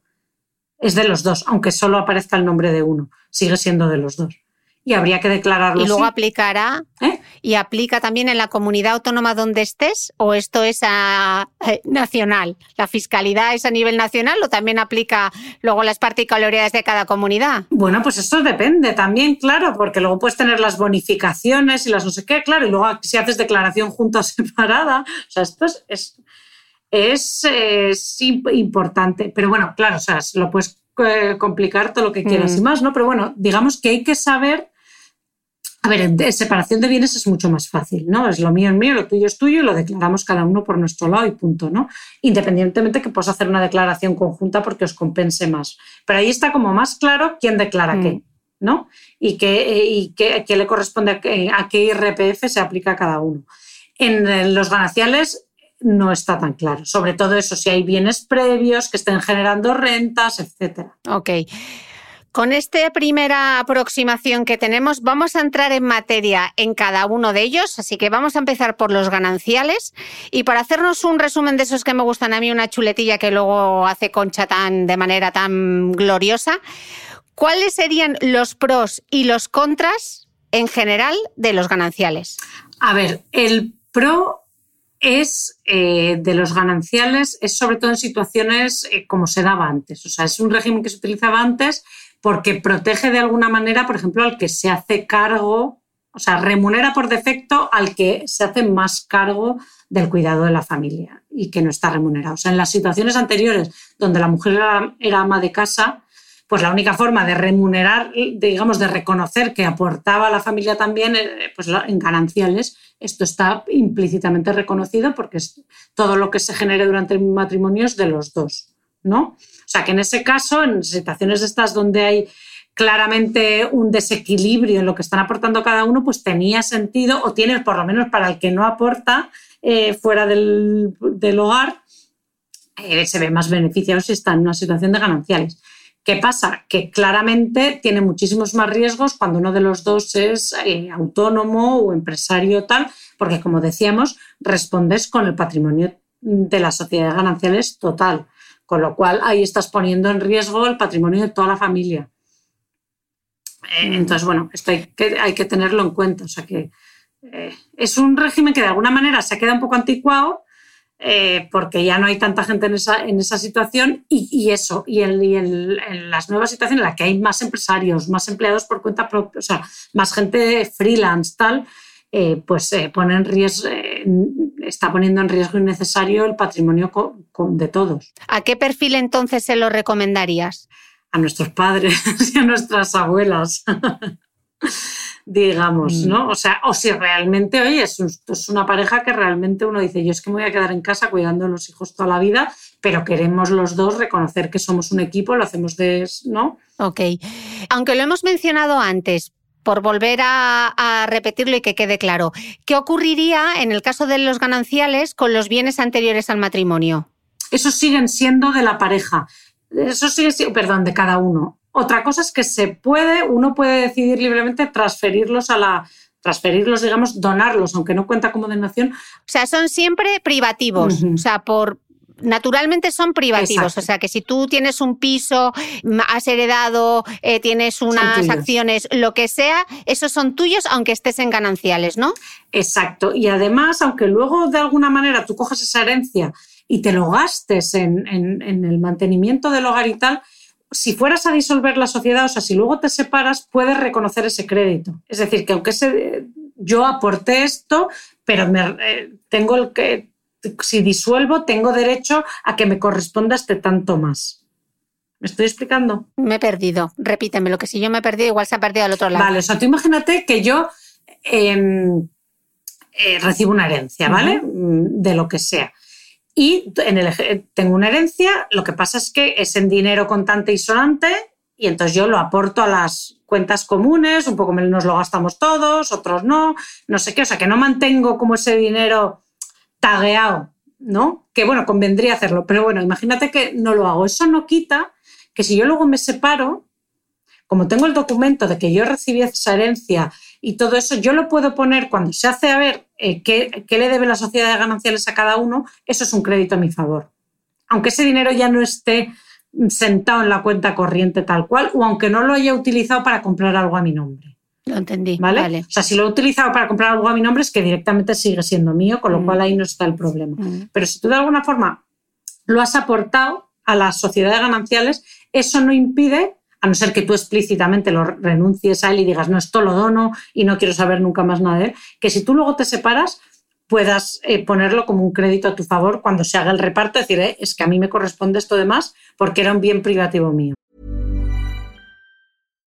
Es de los dos, aunque solo aparezca el nombre de uno. Sigue siendo de los dos. Y habría que declararlo. Y luego aplicará ¿Eh? y aplica también en la comunidad autónoma donde estés o esto es a, eh, nacional. La fiscalidad es a nivel nacional o también aplica luego las particularidades de cada comunidad. Bueno, pues eso depende también, claro, porque luego puedes tener las bonificaciones y las no sé qué, claro, y luego si haces declaración junta o <laughs> separada, o sea, esto es, es, es, importante. Pero bueno, claro, o sea, lo puedes eh, complicar todo lo que quieras y mm. más, ¿no? Pero bueno, digamos que hay que saber a ver, separación de bienes es mucho más fácil, ¿no? Es lo mío es mío, lo tuyo es tuyo y lo declaramos cada uno por nuestro lado y punto, ¿no? Independientemente que puedas hacer una declaración conjunta porque os compense más. Pero ahí está como más claro quién declara qué, mm. ¿no? Y qué, y qué, le corresponde a qué, a qué IRPF se aplica a cada uno. En los gananciales no está tan claro. Sobre todo eso, si hay bienes previos que estén generando rentas, etcétera. Ok. Con esta primera aproximación que tenemos, vamos a entrar en materia en cada uno de ellos, así que vamos a empezar por los gananciales y para hacernos un resumen de esos que me gustan a mí, una chuletilla que luego hace Concha tan de manera tan gloriosa, ¿cuáles serían los pros y los contras en general de los gananciales? A ver, el pro es eh, de los gananciales, es sobre todo en situaciones eh, como se daba antes, o sea, es un régimen que se utilizaba antes porque protege de alguna manera, por ejemplo, al que se hace cargo, o sea, remunera por defecto al que se hace más cargo del cuidado de la familia y que no está remunerado. O sea, en las situaciones anteriores donde la mujer era, ama de casa, pues la única forma de remunerar, digamos, de reconocer que aportaba a la familia también, eh, pues en gananciales, esto está implícitamente reconocido porque es todo lo que se genere durante el matrimonio es de los dos, ¿no? O sea que en ese caso, en situaciones estas donde hay claramente un desequilibrio en lo que están aportando cada uno, pues tenía sentido, o tiene por lo menos para el que no aporta eh, fuera del, hogar, eh, se ve más beneficiado si está en una situación de gananciales. ¿Qué pasa? Que claramente tiene muchísimos más riesgos cuando uno de los dos es eh, autónomo o empresario tal, porque como decíamos, respondes con el patrimonio de la sociedad de gananciales total. Con lo cual ahí estás poniendo en riesgo el patrimonio de toda la familia. Eh. Entonces, bueno, esto hay que, hay que, tenerlo en cuenta. O sea que eh, es un régimen que de alguna manera se queda un poco anticuado eh, porque ya no hay tanta gente en esa, en esa situación y, eso, y, en las nuevas situaciones en las que hay más empresarios, más empleados por cuenta propia, o sea, más gente freelance, tal, pues pone en riesgo está poniendo en riesgo innecesario el patrimonio de todos. ¿A qué perfil entonces se lo recomendarías? A nuestros padres <laughs> y a nuestras abuelas. <laughs> digamos, mm. ¿no? O sea, o si realmente, oye, es, es, una pareja que realmente uno dice, yo es que me voy a quedar en casa cuidando a los hijos toda la vida, pero queremos los dos reconocer que somos un equipo, lo hacemos de, ¿no? Ok. Aunque lo hemos mencionado antes, por volver a, repetirlo y que quede claro, ¿qué ocurriría en el caso de los gananciales con los bienes anteriores al matrimonio? Esos siguen siendo de la pareja, eso sigue siendo, perdón, de cada uno. Otra cosa es que se puede, uno puede decidir libremente transferirlos a la, transferirlos, digamos, donarlos, aunque no cuenta como donación. O sea, son siempre privativos. O sea, por, naturalmente son privativos. O sea, que si tú tienes un piso, has heredado, eh, tienes unas acciones, lo que sea, esos son tuyos aunque estés en gananciales, ¿no? Exacto. Y además, aunque luego de alguna manera tú cojas esa herencia y te lo gastes en, el mantenimiento del hogar y tal, si fueras a disolver la sociedad, o sea, si luego te separas, puedes reconocer ese crédito. Es decir, que aunque yo aporté esto, pero me, eh, tengo el que si disuelvo, tengo derecho a que me corresponda este tanto más. ¿Me estoy explicando? Me he perdido. Repíteme, lo que si yo me he perdido, igual se ha perdido al otro lado. Vale, o sea, tú imagínate que yo em, eh, recibo una herencia, ¿vale? De lo que sea. Y en el, tengo una herencia, lo que pasa es que es en dinero contante y sonante, y entonces yo lo aporto a las cuentas comunes, un poco nos lo gastamos todos, otros no, no sé qué, o sea, que no mantengo como ese dinero tagueado, ¿no? Que bueno, convendría hacerlo, pero bueno, imagínate que no lo hago. Eso no quita que si yo luego me separo, como tengo el documento de que yo recibí esa herencia y todo eso, yo lo puedo poner cuando se hace a ver eh, qué, qué, le debe la sociedad de gananciales a cada uno, eso es un crédito a mi favor. Aunque ese dinero ya no esté sentado en la cuenta corriente tal cual, o aunque no lo haya utilizado para comprar algo a mi nombre. Lo entendí. ¿Vale? O sea, si lo he utilizado para comprar algo a mi nombre es que directamente sigue siendo mío, con lo Mm. cual ahí no está el problema. Mm. Pero si tú de alguna forma lo has aportado a la sociedad de gananciales, eso no impide, a no ser que tú explícitamente lo renuncies a él y digas, no, esto lo dono y no quiero saber nunca más nada de él, que si tú luego te separas, puedas eh, ponerlo como un crédito a tu favor cuando se haga el reparto, decir, eh, es que a mí me corresponde esto de más porque era un bien privativo mío.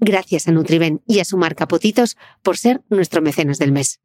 Gracias a Nutriben y a su marca Potitos por ser nuestro mecenas del mes.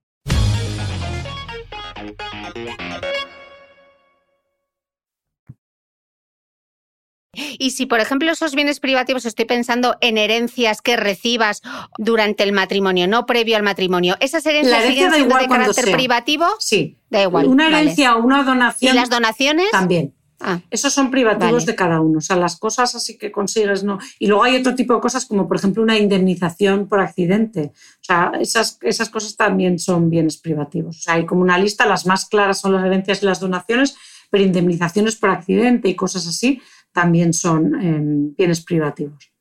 Y si, por ejemplo, esos bienes privativos, estoy pensando en herencias que recibas durante el matrimonio, no previo al matrimonio, ¿esas herencias La herencia siguen da siendo igual de carácter sea. privativo? Sí. Da igual. Una vale. herencia o una donación ¿Y las donaciones? también. Ah, Esos son privativos Vale. de cada uno. O sea, las cosas así que consigues, no. Y luego hay otro tipo de cosas como, por ejemplo, una indemnización por accidente. O sea, esas, esas cosas también son bienes privativos. O sea, hay como una lista, las más claras son las herencias y las donaciones, pero indemnizaciones por accidente y cosas así también son eh, bienes privativos.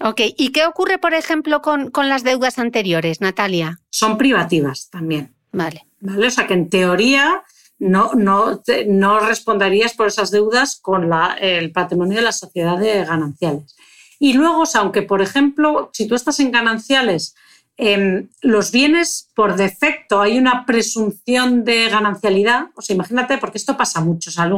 ok. ¿Y qué ocurre, por ejemplo, con, con las deudas anteriores, Natalia? Son privativas también. Vale. ¿vale? O sea que en teoría no, no, no responderías por esas deudas con el patrimonio de la sociedad de gananciales. Y luego, aunque por ejemplo, si tú estás en gananciales, em, los bienes por defecto hay una presunción de ganancialidad, o sea, imagínate, porque esto pasa mucho, o sea,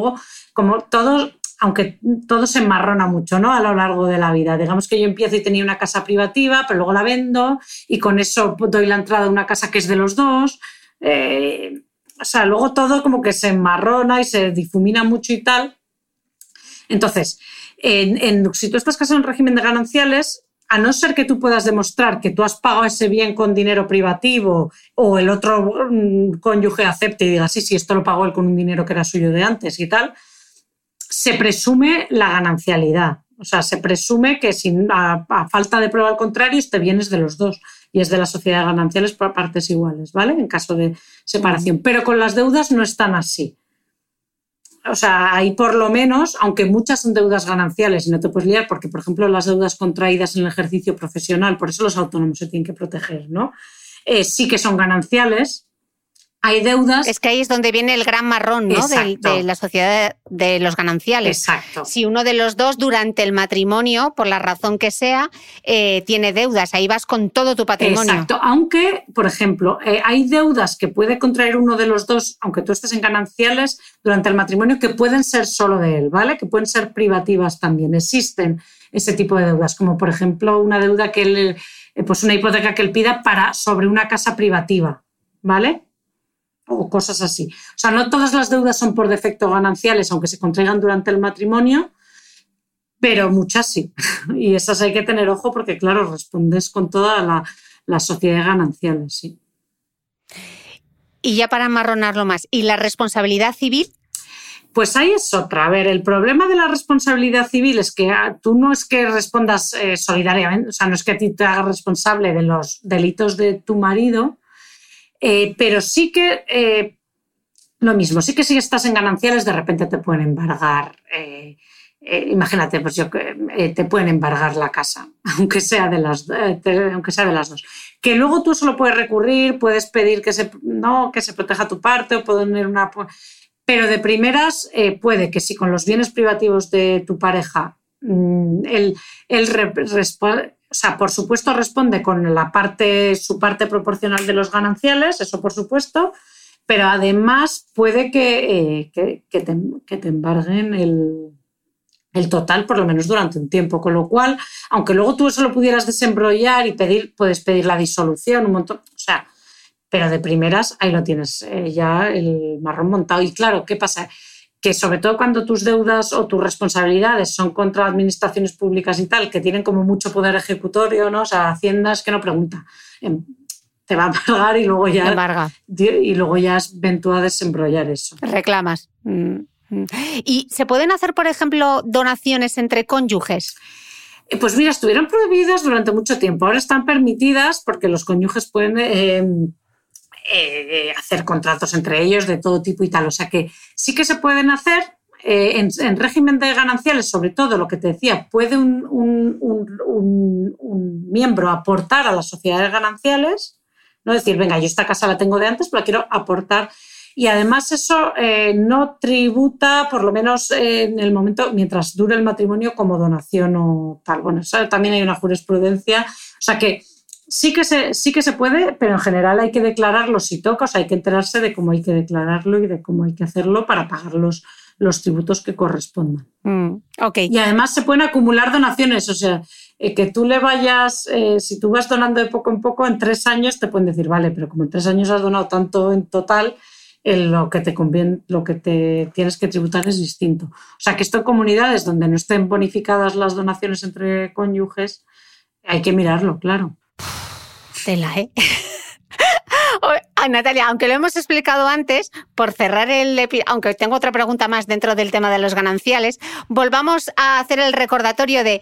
como todo, aunque todo se enmarrona mucho, ¿no? A lo largo de la vida. Digamos que yo empiezo y tenía una casa privativa, pero luego la vendo y con eso doy la entrada a una casa que es de los dos. Eh, o sea, luego todo como que se enmarrona y se difumina mucho y tal. Entonces, en, si tú estás casado en régimen de gananciales, a no ser que tú puedas demostrar que tú has pagado ese bien con dinero privativo o el otro mm, cónyuge acepte y diga, sí, sí, esto lo pagó él con un dinero que era suyo de antes y tal, se presume la ganancialidad. O sea, se presume que sin, a, a falta de prueba al contrario, este bien es de los dos y es de la sociedad de gananciales por partes iguales, ¿vale? En caso de separación. Pero con las deudas no están así. O sea, ahí por lo menos, aunque muchas son deudas gananciales y no te puedes liar, porque, por ejemplo, las deudas contraídas en el ejercicio profesional, por eso los autónomos se tienen que proteger, ¿no? Eh, sí que son gananciales, hay deudas. Es que ahí es donde viene el gran marrón ¿no? de, de, la sociedad de los gananciales. Exacto. Si uno de los dos durante el matrimonio, por la razón que sea, eh, tiene deudas, ahí vas con todo tu patrimonio. Exacto. Aunque, por ejemplo, eh, hay deudas que puede contraer uno de los dos, aunque tú estés en gananciales, durante el matrimonio, que pueden ser solo de él, ¿vale? Que pueden ser privativas también. Existen ese tipo de deudas, como por ejemplo una deuda que él, eh, pues una hipoteca que él pida para sobre una casa privativa, ¿vale? O cosas así. O sea, no todas las deudas son por defecto gananciales, aunque se contraigan durante el matrimonio, pero muchas sí. <laughs> Y esas hay que tener ojo porque, claro, respondes con toda la, la sociedad gananciales, sí. Y ya para amarronarlo más, ¿y la responsabilidad civil? Pues ahí es otra. A ver, el problema de la responsabilidad civil es que ah, tú no es que respondas eh, solidariamente, o sea, no es que a ti te hagas responsable de los delitos de tu marido, eh, pero sí que eh, lo mismo, sí que si estás en gananciales de repente te pueden embargar. Eh, imagínate, pues yo te pueden embargar la casa, <laughs> aunque sea de las, aunque sea de las dos. Que luego tú solo puedes recurrir, puedes pedir que se, no, que se proteja tu parte o poner una. Pero de primeras puede que si con los bienes privativos de tu pareja mm, el, el o sea, por supuesto responde con la parte, su parte proporcional de los gananciales, eso por supuesto, pero además puede que, eh, que, te, embarguen el, el, total, por lo menos durante un tiempo. Con lo cual, aunque luego tú eso lo pudieras desembrollar y pedir, puedes pedir la disolución, un montón, o sea, pero de primeras ahí lo tienes eh, ya el marrón montado. Y claro, ¿qué pasa? Que sobre todo cuando tus deudas o tus responsabilidades son contra administraciones públicas y tal, que tienen como mucho poder ejecutorio, ¿no? O sea, Hacienda es que no pregunta. Em, te va a pagar y luego ya. Y luego ya ven tú a desembrollar eso. Reclamas. Mm, mm. ¿Y se pueden hacer, por ejemplo, donaciones entre cónyuges? Eh, pues mira, estuvieron prohibidas durante mucho tiempo. Ahora están permitidas porque los cónyuges pueden em, eh, hacer contratos entre ellos de todo tipo y tal. O sea que sí que se pueden hacer. Eh, en, régimen de gananciales, sobre todo lo que te decía, puede un, miembro aportar a las sociedades gananciales, no decir, venga, yo esta casa la tengo de antes, pero la quiero aportar. Y además eso eh, no tributa, por lo menos en el momento, mientras dure el matrimonio, como donación o tal. Bueno, eso también hay una jurisprudencia. O sea que sí que, se, sí que se puede, pero en general hay que declararlo si toca, o sea, hay que enterarse de cómo hay que declararlo y de cómo hay que hacerlo para pagar los, los tributos que correspondan. Mm, okay. Y además se pueden acumular donaciones, o sea, eh, que tú le vayas, eh, si tú vas donando de poco en poco, en tres años te pueden decir, vale, pero como en tres años has donado tanto en total, lo que te conviene, lo que te tienes que tributar es distinto. O sea, que esto en comunidades donde no estén bonificadas las donaciones entre cónyuges, hay que mirarlo, claro. Tela, ¿eh? <laughs> Ah, Natalia, aunque lo hemos explicado antes, por cerrar el aunque tengo otra pregunta más dentro del tema de los gananciales, volvamos a hacer el recordatorio de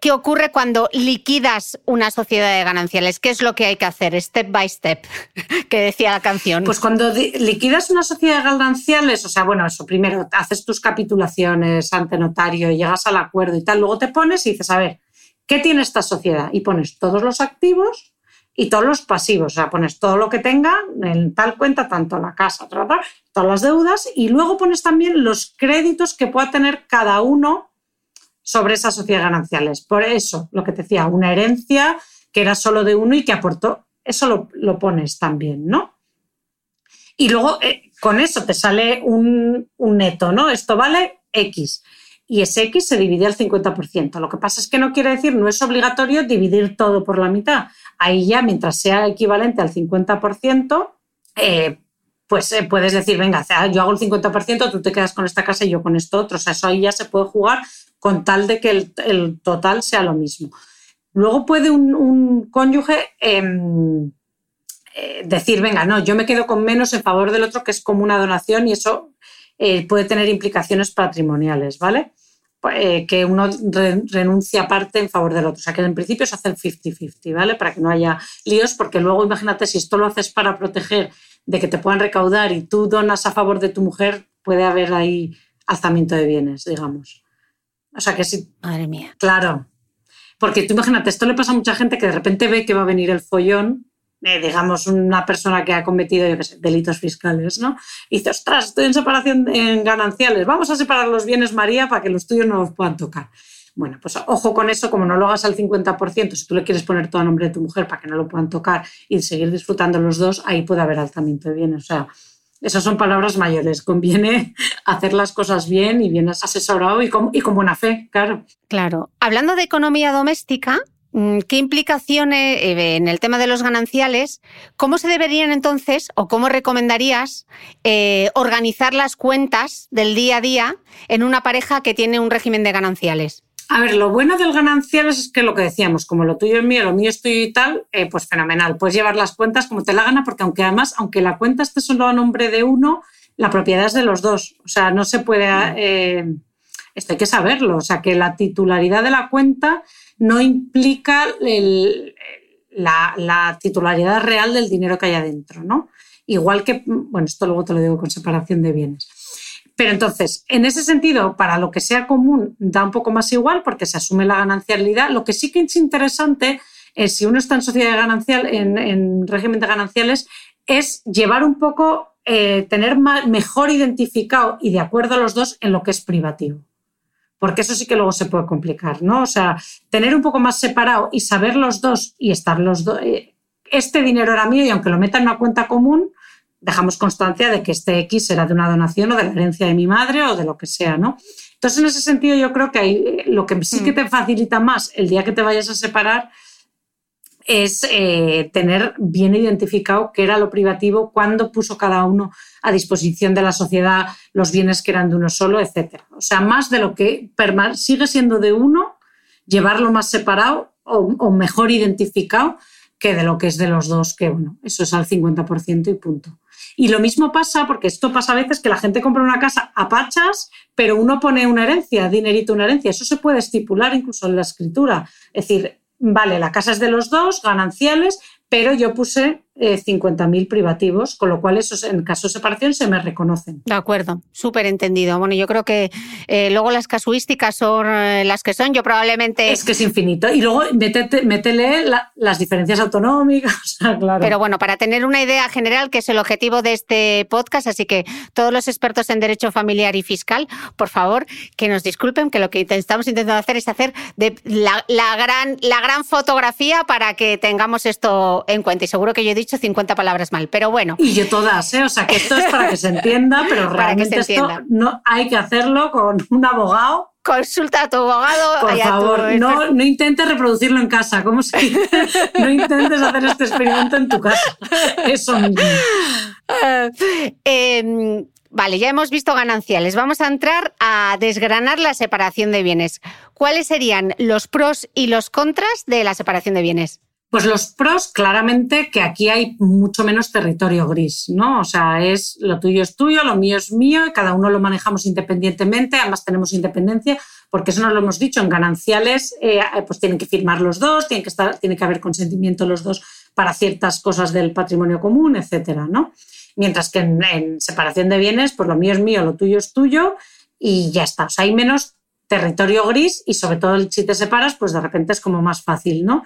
qué ocurre cuando liquidas una sociedad de gananciales, qué es lo que hay que hacer, step by step, <laughs> que decía la canción. Pues cuando liquidas una sociedad de gananciales, o sea, bueno, eso primero haces tus capitulaciones ante notario, llegas al acuerdo y tal, luego te pones y dices, a ver, ¿qué tiene esta sociedad? Y pones todos los activos y todos los pasivos, o sea, pones todo lo que tenga en tal cuenta, tanto la casa, todas las deudas, y luego pones también los créditos que pueda tener cada uno sobre esas sociedades gananciales. Por eso, lo que te decía, una herencia que era solo de uno y que aportó, eso lo, pones también, ¿no? Y luego eh, con eso te sale un neto, ¿no? Esto vale X y ese X se divide al 50%. Lo que pasa es que no quiere decir, no es obligatorio dividir todo por la mitad. Ahí ya, mientras sea equivalente al 50%, eh, pues eh, puedes decir, venga, yo hago el 50%, tú te quedas con esta casa y yo con esto otro. O sea, eso ahí ya se puede jugar con tal de que el, total sea lo mismo. Luego puede un, cónyuge em, eh, decir, venga, no, yo me quedo con menos en favor del otro, que es como una donación y eso puede tener implicaciones patrimoniales, ¿vale? Eh, que uno renuncia parte en favor del otro. O sea, que en principio se hace el 50-50, ¿vale? Para que no haya líos, porque luego imagínate si esto lo haces para proteger de que te puedan recaudar y tú donas a favor de tu mujer, puede haber ahí alzamiento de bienes, digamos. O sea, que sí. Madre mía. Claro. Porque tú imagínate, esto le pasa a mucha gente que de repente ve que va a venir el follón eh, digamos, una persona que ha cometido, yo sé, delitos fiscales, ¿no? Y dice, ostras, estoy en separación en gananciales, vamos a separar los bienes, María, para que los tuyos no los puedan tocar. Bueno, pues ojo con eso, como no lo hagas al 50%, si tú le quieres poner todo a nombre de tu mujer para que no lo puedan tocar y seguir disfrutando los dos, ahí puede haber alzamiento de bienes. O sea, esas son palabras mayores. Conviene <laughs> hacer las cosas bien y bien asesorado y con, y con buena fe, claro. Claro. Hablando de economía doméstica, ¿Qué implicaciones eh, en el tema de los gananciales? ¿Cómo se deberían entonces o cómo recomendarías eh, organizar las cuentas del día a día en una pareja que tiene un régimen de gananciales? A ver, lo bueno del ganancial es que lo que decíamos, como lo tuyo es mío, lo mío es tuyo y tal, eh, pues fenomenal. Puedes llevar las cuentas como te la gana, porque aunque además, aunque la cuenta esté solo a nombre de uno, la propiedad es de los dos. O sea, no se puede. Eh, esto hay que saberlo. O sea, que la titularidad de la cuenta no implica la, la, titularidad real del dinero que hay adentro, ¿no? Igual que, bueno, esto luego te lo digo con separación de bienes. Pero entonces, en ese sentido, para lo que sea común, da un poco más igual porque se asume la ganancialidad. Lo que sí que es interesante es si uno está en sociedad ganancial, en, régimen de gananciales, es llevar un poco, eh, tener mejor identificado y de acuerdo a los dos en lo que es privativo. Porque eso sí que luego se puede complicar, ¿no? O sea, tener un poco más separado y saber los dos y estar los dos. Eh, este dinero era mío y aunque lo meta en una cuenta común, dejamos constancia de que este X será de una donación o de la herencia de mi madre o de lo que sea, ¿no? Entonces, en ese sentido, yo creo que hay, lo que sí que mm. te facilita más el día que te vayas a separar es eh, tener bien identificado qué era lo privativo, cuándo puso cada uno a disposición de la sociedad los bienes que eran de uno solo, etc. O sea, más de lo que sigue siendo de uno, llevarlo más separado o, o mejor identificado que de lo que es de los dos, que bueno, eso es al 50% y punto. Y lo mismo pasa, porque esto pasa a veces que la gente compra una casa a pachas, pero uno pone una herencia, dinerito, una herencia. Eso se puede estipular incluso en la escritura. Es decir, vale, la casa es de los dos, gananciales, pero yo puse 50.000 eh, privativos, con lo cual esos en caso de separación se me reconocen. De acuerdo, súper entendido. Bueno, yo creo que eh, luego las casuísticas son eh, las que son. Yo probablemente... Es que es infinito. Y luego métele las diferencias autonómicas, <laughs> claro. Pero bueno, para tener una idea general, que es el objetivo de este podcast, así que todos los expertos en derecho familiar y fiscal, por favor, que nos disculpen, que lo que estamos intentando hacer es hacer de la, gran, la gran fotografía para que tengamos esto en cuenta. Y seguro que yo he dicho 50 palabras mal, pero bueno. Y yo todas, ¿eh? O sea, que esto es para que se entienda, <laughs> pero realmente esto no hay que hacerlo con un abogado consulta a tu abogado. Por favor, no, no, intentes reproducirlo en casa. ¿Cómo se <laughs> No intentes hacer este experimento en tu casa. Eso mismo. <laughs> Em, vale, ya hemos visto gananciales. Vamos a entrar a desgranar la separación de bienes. ¿Cuáles serían los pros y los contras de la separación de bienes? Pues los pros, claramente que aquí hay mucho menos territorio gris, ¿no? O sea, es lo tuyo es tuyo, lo mío es mío, y cada uno lo manejamos independientemente, además tenemos independencia, porque eso nos lo hemos dicho, en gananciales eh, pues tienen que firmar los dos, tienen que, estar, tiene que haber consentimiento los dos para ciertas cosas del patrimonio común, etcétera, ¿no? Mientras que en, en separación de bienes, pues lo mío es mío, lo tuyo es tuyo, y ya está. O sea, hay menos territorio gris y sobre todo si te separas, pues de repente es como más fácil, ¿no?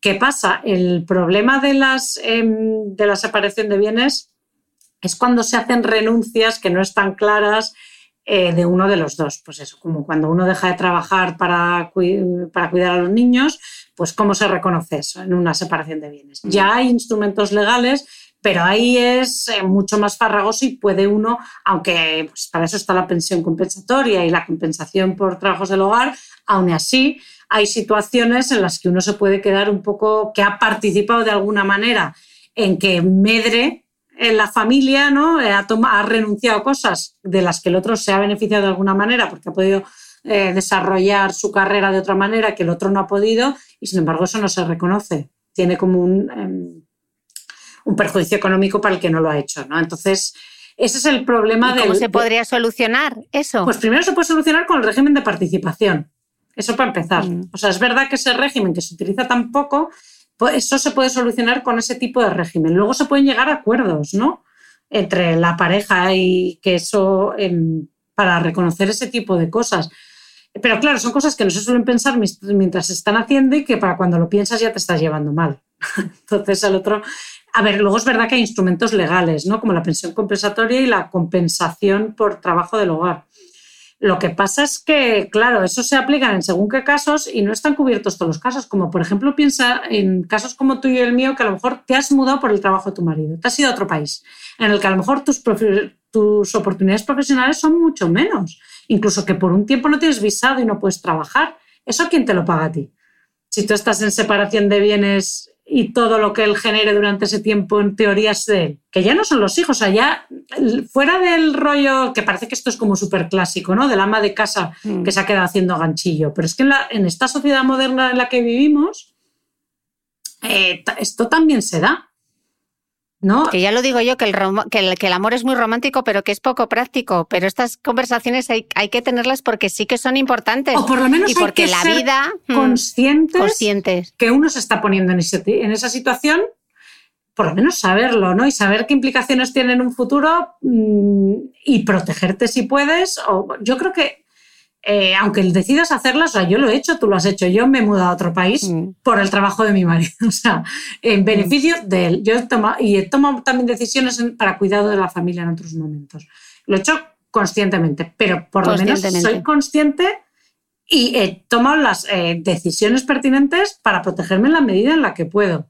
¿Qué pasa? El problema de, las, em, de la separación de bienes es cuando se hacen renuncias que no están claras eh, de uno de los dos. Pues eso, como cuando uno deja de trabajar para, para cuidar a los niños, pues cómo se reconoce eso en una separación de bienes. Ya hay instrumentos legales, pero ahí es eh, mucho más farragoso y puede uno, aunque pues para eso está la pensión compensatoria y la compensación por trabajos del hogar, aún así hay situaciones en las que uno se puede quedar un poco, que ha participado de alguna manera en que medre en la familia, ¿no? Eh, ha, ha renunciado a cosas de las que el otro se ha beneficiado de alguna manera porque ha podido eh, desarrollar su carrera de otra manera que el otro no ha podido y sin embargo eso no se reconoce. Tiene como un, em, un perjuicio económico para el que no lo ha hecho, ¿no? Entonces, ese es el problema de... ¿Cómo se podría solucionar eso? Pues primero se puede solucionar con el régimen de participación. Eso para empezar. Mm. O sea, es verdad que ese régimen que se utiliza tan poco, pues eso se puede solucionar con ese tipo de régimen. Luego se pueden llegar a acuerdos, ¿no? Entre la pareja y que eso, em, para reconocer ese tipo de cosas. Pero claro, son cosas que no se suelen pensar mientras se están haciendo y que para cuando lo piensas ya te estás llevando mal. <laughs> Entonces, al otro. A ver, luego es verdad que hay instrumentos legales, ¿no? Como la pensión compensatoria y la compensación por trabajo del hogar. Lo que pasa es que, claro, eso se aplica en según qué casos y no están cubiertos todos los casos. Como por ejemplo, piensa en casos como tú y el mío, que a lo mejor te has mudado por el trabajo de tu marido, te has ido a otro país, en el que a lo mejor tus, tus oportunidades profesionales son mucho menos. Incluso que por un tiempo no tienes visado y no puedes trabajar. ¿Eso quién te lo paga a ti? Si tú estás en separación de bienes y todo lo que él genere durante ese tiempo en teoría es de él. Que ya no son los hijos, allá fuera del rollo, que parece que esto es como súper clásico, ¿no? Del ama de casa mm. que se ha quedado haciendo ganchillo. Pero es que en, esta sociedad moderna en la que vivimos, eh, esto también se da. Que ya lo digo yo, que el, que, el, amor es muy romántico, pero que es poco práctico. Pero estas conversaciones hay, que tenerlas porque sí que son importantes. O por lo menos y porque hay que la ser vida mm, conscientes, que uno se está poniendo en, en, esa situación, por lo menos saberlo, ¿no? Y saber qué implicaciones tiene en un futuro mm, y protegerte si puedes. O, yo creo que eh, aunque decidas hacerlas, o sea, yo lo he hecho, tú lo has hecho, yo me he mudado a otro país mm. por el trabajo de mi marido, <laughs> o sea, en beneficio mm. de él. Yo he tomado, y he tomado también decisiones para cuidado de la familia en otros momentos. Lo he hecho conscientemente, pero por lo menos soy consciente y he tomado las eh, decisiones pertinentes para protegerme en la medida en la que puedo.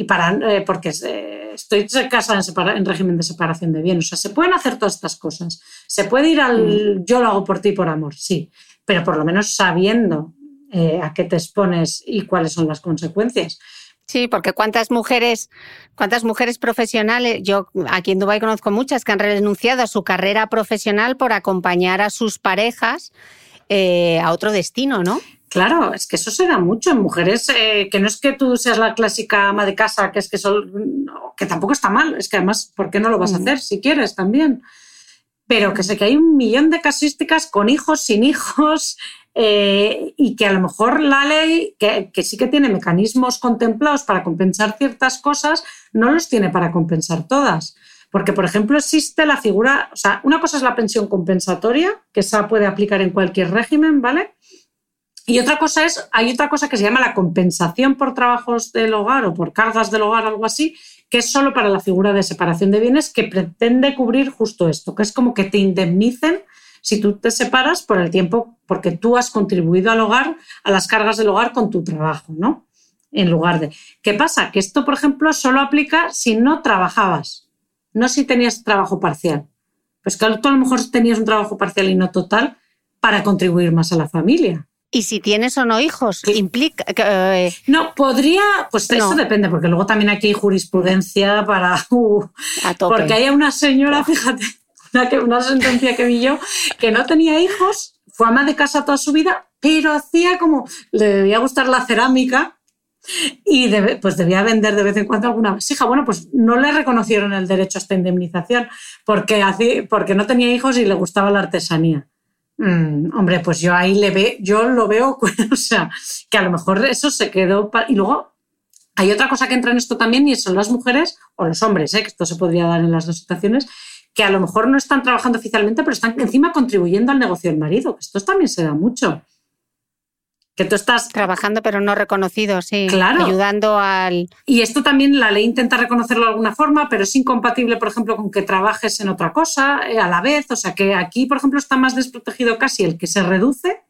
Y para, eh, porque estoy casada en, en, régimen de separación de bienes. O sea, se pueden hacer todas estas cosas. Se puede ir al mm. yo lo hago por ti por amor, sí, pero por lo menos sabiendo eh, a qué te expones y cuáles son las consecuencias. Sí, porque cuántas mujeres, cuántas mujeres profesionales, yo aquí en Dubái conozco muchas que han renunciado a su carrera profesional por acompañar a sus parejas eh, a otro destino, ¿no? Claro, es que eso se da mucho en mujeres, eh, que no es que tú seas la clásica ama de casa, que es que son, que tampoco está mal, es que además, ¿por qué no lo vas a mm. hacer si quieres también? Pero que sé que hay un millón de casuísticas con hijos, sin hijos, eh, y que a lo mejor la ley, que, que sí que tiene mecanismos contemplados para compensar ciertas cosas, no los tiene para compensar todas. Porque, por ejemplo, existe la figura, o sea, una cosa es la pensión compensatoria, que esa puede aplicar en cualquier régimen, ¿vale? Y otra cosa es, hay otra cosa que se llama la compensación por trabajos del hogar o por cargas del hogar, algo así, que es solo para la figura de separación de bienes que pretende cubrir justo esto, que es como que te indemnicen si tú te separas por el tiempo, porque tú has contribuido al hogar, a las cargas del hogar con tu trabajo, ¿no? En lugar de. ¿Qué pasa? Que esto, por ejemplo, solo aplica si no trabajabas, no si tenías trabajo parcial. Pues que a lo mejor tenías un trabajo parcial y no total para contribuir más a la familia. ¿Y si tienes o no hijos? ¿Implica? Eh, no, podría, pues eso depende, porque luego también aquí hay jurisprudencia para... <laughs> Uh, porque hay una señora, fíjate, una, una sentencia que vi yo, que no tenía hijos, fue ama de casa toda su vida, pero hacía como, le debía gustar la cerámica y pues debía vender de vez en cuando alguna vasija. Bueno, pues no le reconocieron el derecho a esta indemnización porque, porque no tenía hijos y le gustaba la artesanía. Mm, hombre, pues yo ahí le ve, yo lo veo, <laughs> o sea, que a lo mejor eso se quedó. Y luego hay otra cosa que entra en esto también y son las mujeres o los hombres, ¿eh? que esto se podría dar en las dos situaciones, que a lo mejor no están trabajando oficialmente, pero están encima contribuyendo al negocio del marido, que esto también se da mucho que tú estás trabajando pero no reconocido, sí, claro. ayudando al y esto también la ley intenta reconocerlo de alguna forma, pero es incompatible, por ejemplo, con que trabajes en otra cosa eh, a la vez, o sea que aquí, por ejemplo, está más desprotegido casi el que se reduce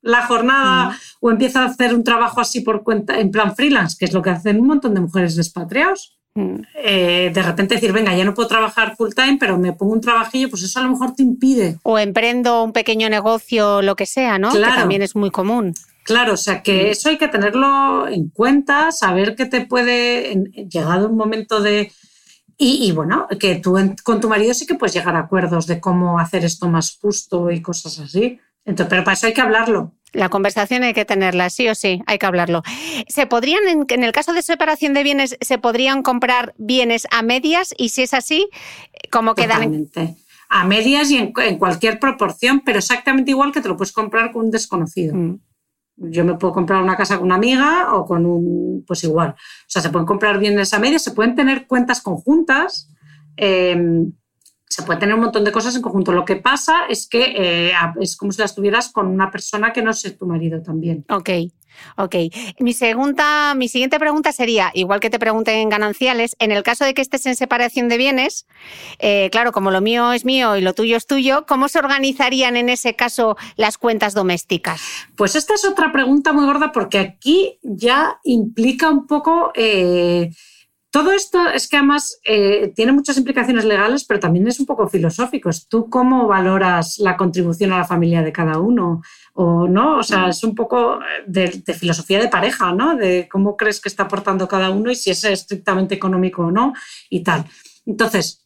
la jornada o empieza a hacer un trabajo así por cuenta en plan freelance, que es lo que hacen un montón de mujeres despatriados. Mm. Eh, de repente decir, venga, ya no puedo trabajar full time, pero me pongo un trabajillo, pues eso a lo mejor te impide. O emprendo un pequeño negocio, lo que sea, ¿no? Claro. Que también es muy común. Claro, o sea que mm. eso hay que tenerlo en cuenta, saber que te puede, llegado un momento de... Y, bueno, que tú con tu marido sí que puedes llegar a acuerdos de cómo hacer esto más justo y cosas así. Entonces, pero para eso hay que hablarlo. La conversación hay que tenerla, sí o sí, hay que hablarlo. ¿Se podrían, en, el caso de separación de bienes, se podrían comprar bienes a medias? Y si es así, ¿cómo quedan? Totalmente. A medias y en, cualquier proporción, pero exactamente igual que te lo puedes comprar con un desconocido. Mm yo me puedo comprar una casa con una amiga o con un, pues igual. O sea, se pueden comprar bienes a medias, se pueden tener cuentas conjuntas. Em, se puede tener un montón de cosas en conjunto. Lo que pasa es que eh, es como si las tuvieras con una persona que no es tu marido también. Ok. Ok. Mi, segunda, mi siguiente pregunta sería, igual que te pregunté en gananciales, en el caso de que estés en separación de bienes, eh, claro, como lo mío es mío y lo tuyo es tuyo, ¿cómo se organizarían en ese caso las cuentas domésticas? Pues esta es otra pregunta muy gorda porque aquí ya implica un poco... Eh, todo esto es que además eh, tiene muchas implicaciones legales, pero también es un poco filosófico. ¿Tú cómo valoras la contribución a la familia de cada uno? O no, o sea, es un poco de, filosofía de pareja, ¿no? De cómo crees que está aportando cada uno y si es estrictamente económico o no y tal. Entonces,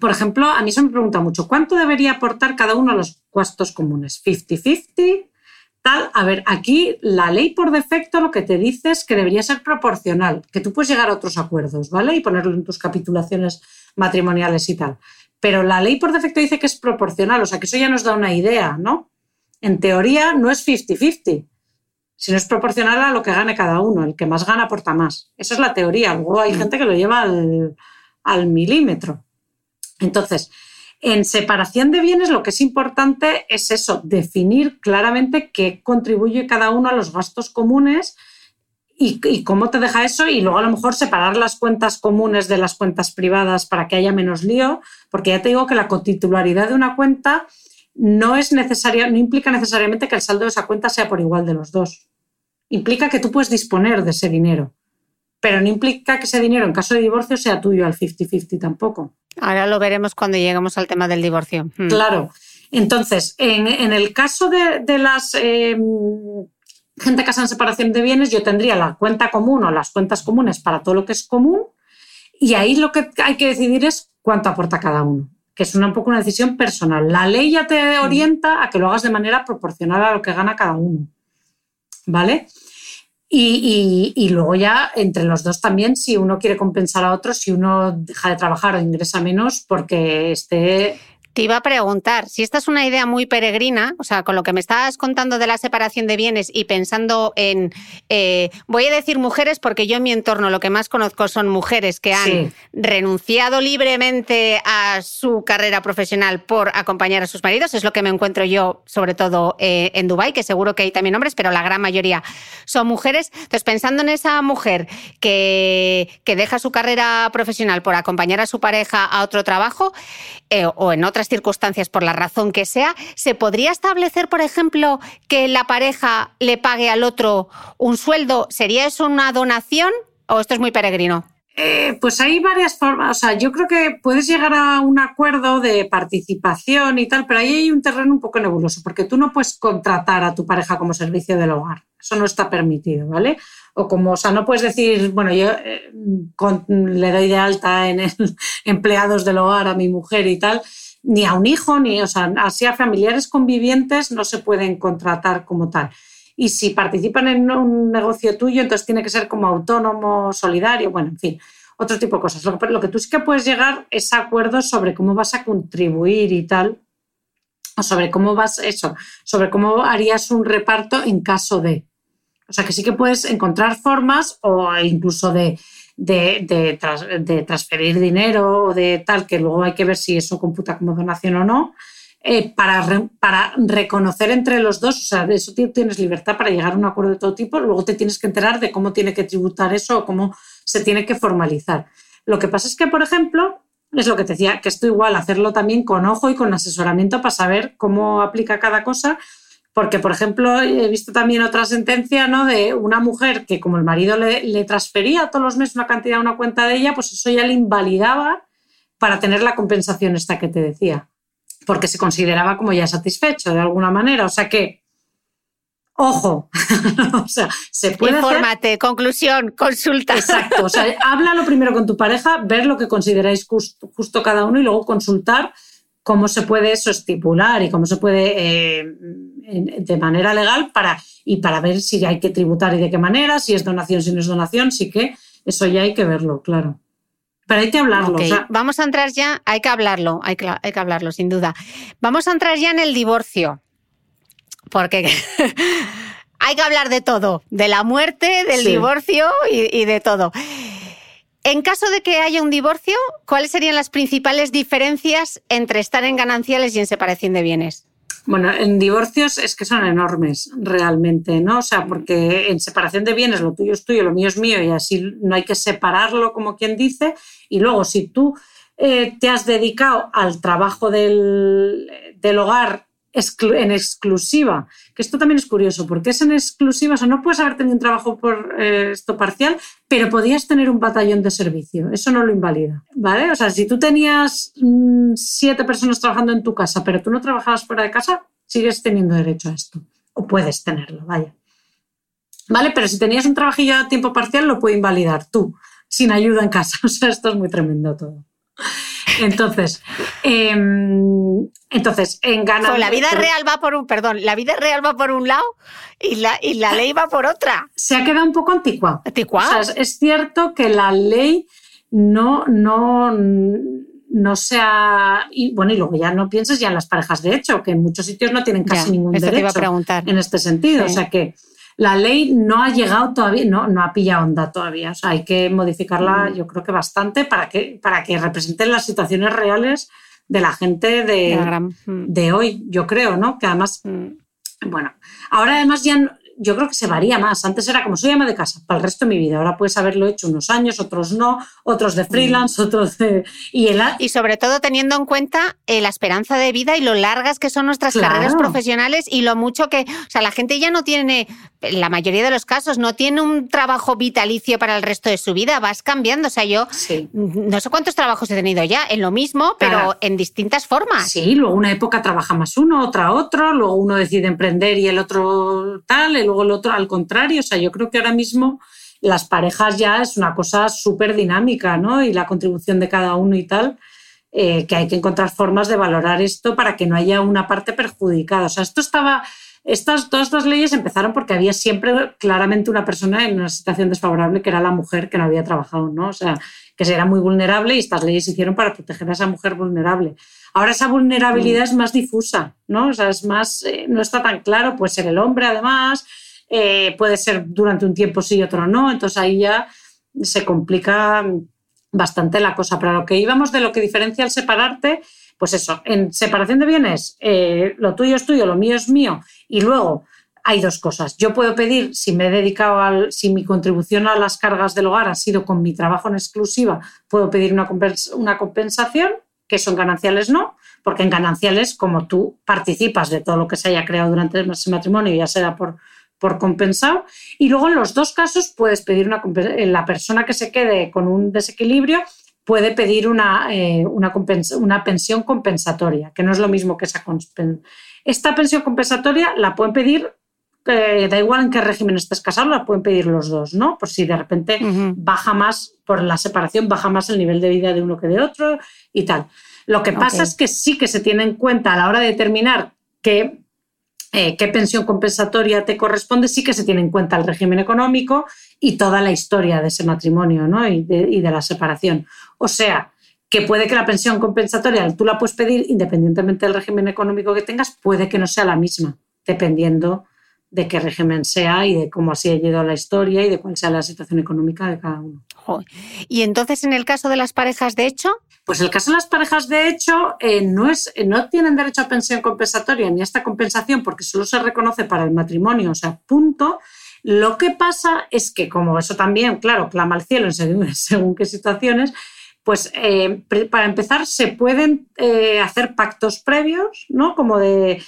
por ejemplo, a mí se me pregunta mucho, ¿cuánto debería aportar cada uno a los gastos comunes? ¿50-50? A ver, aquí la ley por defecto lo que te dice es que debería ser proporcional, que tú puedes llegar a otros acuerdos, ¿vale? Y ponerlo en tus capitulaciones matrimoniales y tal. Pero la ley por defecto dice que es proporcional, o sea que eso ya nos da una idea, ¿no? En teoría no es 50-50, sino es proporcional a lo que gane cada uno. El que más gana aporta más. Esa es la teoría. Luego hay gente que lo lleva al, al milímetro. Entonces, en separación de bienes lo que es importante es eso, definir claramente qué contribuye cada uno a los gastos comunes y, cómo te deja eso y luego a lo mejor separar las cuentas comunes de las cuentas privadas para que haya menos lío, porque ya te digo que la cotitularidad de una cuenta no es necesaria, no implica necesariamente que el saldo de esa cuenta sea por igual de los dos. Implica que tú puedes disponer de ese dinero, pero no implica que ese dinero en caso de divorcio sea tuyo al 50-50 tampoco. Ahora lo veremos cuando lleguemos al tema del divorcio. Hmm. Claro. Entonces, en, el caso de, las em, gente casada en separación de bienes, yo tendría la cuenta común o las cuentas comunes para todo lo que es común y ahí lo que hay que decidir es cuánto aporta cada uno, que es una, un poco una decisión personal. La ley ya te hmm. orienta a que lo hagas de manera proporcional a lo que gana cada uno. ¿Vale? Y, luego ya entre los dos también, si uno quiere compensar a otro, si uno deja de trabajar o ingresa menos porque esté te iba a preguntar, si esta es una idea muy peregrina, o sea, con lo que me estabas contando de la separación de bienes y pensando en, eh, voy a decir mujeres porque yo en mi entorno lo que más conozco son mujeres que han renunciado libremente a su carrera profesional por acompañar a sus maridos, es lo que me encuentro yo sobre todo eh, en Dubái, que seguro que hay también hombres, pero la gran mayoría son mujeres. Entonces, pensando en esa mujer que, que deja su carrera profesional por acompañar a su pareja a otro trabajo eh, o en otras circunstancias, por la razón que sea, ¿se podría establecer, por ejemplo, que la pareja le pague al otro un sueldo? ¿Sería eso una donación o esto es muy peregrino? Eh, pues hay varias formas. O sea, yo creo que puedes llegar a un acuerdo de participación y tal, pero ahí hay un terreno un poco nebuloso, porque tú no puedes contratar a tu pareja como servicio del hogar. Eso no está permitido, ¿vale? O como, o sea, no puedes decir, bueno, yo eh, le doy de alta en <laughs> empleados del hogar a mi mujer y tal ni a un hijo, ni, o sea, así a familiares convivientes no se pueden contratar como tal. Y si participan en un negocio tuyo, entonces tiene que ser como autónomo, solidario, bueno, en fin, otro tipo de cosas. Lo que, lo que tú sí que puedes llegar es a acuerdos sobre cómo vas a contribuir y tal, o sobre cómo vas, eso, sobre cómo harías un reparto en caso de. O sea, que sí que puedes encontrar formas o incluso de, de, de, transferir dinero o de tal, que luego hay que ver si eso computa como donación o no, eh, para, para reconocer entre los dos, o sea, de eso tienes libertad para llegar a un acuerdo de todo tipo, luego te tienes que enterar de cómo tiene que tributar eso o cómo se tiene que formalizar. Lo que pasa es que, por ejemplo, es lo que te decía, que esto igual, hacerlo también con ojo y con asesoramiento para saber cómo aplica cada cosa, porque, por ejemplo, he visto también otra sentencia ¿no? de una mujer que como el marido le, transfería todos los meses una cantidad a una cuenta de ella, pues eso ya le invalidaba para tener la compensación esta que te decía, porque se consideraba como ya satisfecho de alguna manera. O sea que, ojo, <laughs> o sea, se puede Infórmate, conclusión, consulta. Exacto, o sea, <laughs> háblalo primero con tu pareja, ver lo que consideráis justo cada uno y luego consultar cómo se puede eso estipular y cómo se puede eh, de manera legal para, y para ver si hay que tributar y de qué manera, si es donación, si no es donación, sí que eso ya hay que verlo, claro. Pero hay que hablarlo. Vamos a entrar ya, hay que hablarlo, hay que, hay que hablarlo, sin duda. Vamos a entrar ya en el divorcio, porque <laughs> hay que hablar de todo, de la muerte, del divorcio y, y de todo. En caso de que haya un divorcio, ¿cuáles serían las principales diferencias entre estar en gananciales y en separación de bienes? Bueno, en divorcios es que son enormes realmente, ¿no? O sea, porque en separación de bienes lo tuyo es tuyo, lo mío es mío y así no hay que separarlo como quien dice. Y luego, si tú eh, te has dedicado al trabajo del, del hogar en exclusiva, que esto también es curioso, porque es en exclusiva, o sea, no puedes haber tenido un trabajo por eh, esto parcial, pero podías tener un batallón de servicio, eso no lo invalida, ¿vale? O sea, si tú tenías mm, siete personas trabajando en tu casa, pero tú no trabajabas fuera de casa, sigues teniendo derecho a esto, o puedes tenerlo, vaya. ¿Vale? Pero si tenías un trabajillo a tiempo parcial, lo puede invalidar tú, sin ayuda en casa, <laughs> o sea, esto es muy tremendo todo. Entonces, em, entonces en ganar. la vida real va por un, perdón, la vida real va por un lado y la, y la ley va por otra. Se ha quedado un poco antigua. ¿Antigua? O sea, es cierto que la ley no, no, no sea. Y bueno, y luego ya no pienses ya en las parejas de hecho, que en muchos sitios no tienen casi ningún derecho en este sentido. O sea que la ley no ha llegado todavía, no, no ha pillado onda todavía. O sea, hay que modificarla, mm. yo creo que bastante, para que, para que representen las situaciones reales de la gente de, mm. de hoy, yo creo, ¿no? Que además, mm. bueno, ahora además ya yo creo que se varía más. Antes era como soy ama de casa para el resto de mi vida. Ahora puedes haberlo hecho unos años, otros no, otros de freelance, otros de. Y, el... y sobre todo teniendo en cuenta eh, la esperanza de vida y lo largas que son nuestras carreras profesionales y lo mucho que. O sea, la gente ya no tiene, en la mayoría de los casos, no tiene un trabajo vitalicio para el resto de su vida. Vas cambiando. O sea, yo no sé cuántos trabajos he tenido ya en lo mismo, pero en distintas formas. Sí, luego una época trabaja más uno, otra otro, luego uno decide emprender y el otro tal luego el otro al contrario. O sea, yo creo que ahora mismo las parejas ya es una cosa súper dinámica, ¿no? Y la contribución de cada uno y tal, eh, que hay que encontrar formas de valorar esto para que no haya una parte perjudicada. O sea, esto estaba... Estas, todas estas leyes empezaron porque había siempre claramente una persona en una situación desfavorable que era la mujer que no había trabajado, ¿no? O sea, que era muy vulnerable y estas leyes se hicieron para proteger a esa mujer vulnerable. Ahora esa vulnerabilidad es más difusa, ¿no? O sea, es más, eh, no está tan claro, puede ser el hombre además, eh, puede ser durante un tiempo sí y otro no, entonces ahí ya se complica bastante la cosa. Pero a lo que íbamos de lo que diferencia el separarte, pues eso, en separación de bienes, eh, lo tuyo es tuyo, lo mío es mío, y luego hay dos cosas. Yo puedo pedir, si me he dedicado al, si mi contribución a las cargas del hogar ha sido con mi trabajo en exclusiva, puedo pedir una, una compensación, que son gananciales no, porque en gananciales, como tú participas de todo lo que se haya creado durante ese matrimonio, ya sea por, por compensado. Y luego en los dos casos puedes pedir una la persona que se quede con un desequilibrio puede pedir una, eh, una, una, pensión compensatoria, que no es lo mismo que esa. Esta pensión compensatoria la pueden pedir da igual en qué régimen estés casado, la pueden pedir los dos, ¿no? Por si de repente baja más, por la separación, baja más el nivel de vida de uno que de otro y tal. Lo que pasa es que sí que se tiene en cuenta a la hora de determinar qué, eh, qué pensión compensatoria te corresponde, sí que se tiene en cuenta el régimen económico y toda la historia de ese matrimonio ¿no? y, de, y de la separación. O sea, que puede que la pensión compensatoria tú la puedes pedir independientemente del régimen económico que tengas, puede que no sea la misma, dependiendo de qué régimen sea y de cómo así ha ido la historia y de cuál sea la situación económica de cada uno. Y entonces, en el caso de las parejas de hecho. Pues el caso de las parejas de hecho eh, no, es, no tienen derecho a pensión compensatoria ni a esta compensación porque solo se reconoce para el matrimonio, o sea, punto. Lo que pasa es que, como eso también, claro, clama al cielo según, <laughs> según qué situaciones, pues eh, para empezar se pueden eh, hacer pactos previos, ¿no? Como de,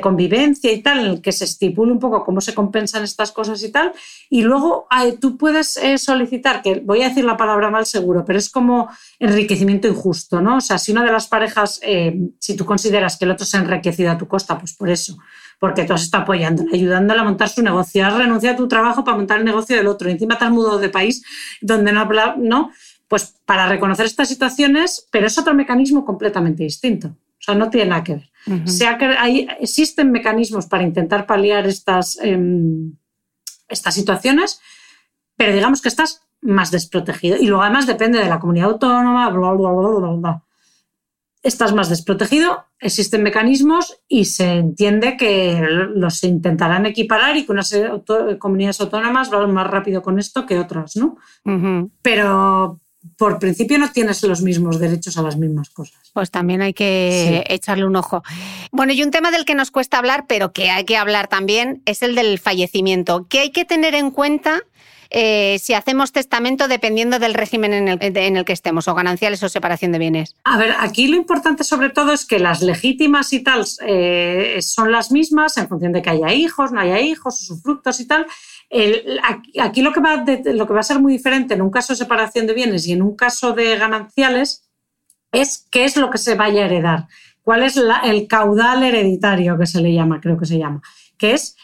convivencia y tal, en el que se estipule un poco cómo se compensan estas cosas y tal. Y luego tú puedes eh, solicitar, que voy a decir la palabra mal seguro, pero es como enriquecimiento injusto, ¿no? O sea, si una de las parejas, si tú consideras que el otro se ha enriquecido a tu costa, pues por eso porque tú has estado apoyándole, ayudándole a montar su negocio, has renunciado a tu trabajo para montar el negocio del otro, encima te has mudado de país donde no habla, ¿no? Pues para reconocer estas situaciones, pero es otro mecanismo completamente distinto. O sea, no tiene nada que ver. sea que hay, existen mecanismos para intentar paliar estas, em, estas situaciones, pero digamos que estás más desprotegido. Y luego además depende de la comunidad autónoma, bla, bla, bla, bla, Estás más desprotegido, existen mecanismos y se entiende que los intentarán equiparar y que unas comunidades autónomas van más rápido con esto que otras, ¿no? Pero por principio no tienes los mismos derechos a las mismas cosas. Pues también hay que echarle un ojo. Bueno, y un tema del que nos cuesta hablar, pero que hay que hablar también, es el del fallecimiento. ¿Qué hay que tener en cuenta eh, si hacemos testamento dependiendo del régimen en el, que estemos, o gananciales o separación de bienes? A ver, aquí lo importante sobre todo es que las legítimas y tal eh, son las mismas en función de que haya hijos, no haya hijos, sus frutos y tal. Aquí, lo, que va lo que va a ser muy diferente en un caso de separación de bienes y en un caso de gananciales es qué es lo que se vaya a heredar, cuál es el caudal hereditario que se le llama, creo que se llama, que es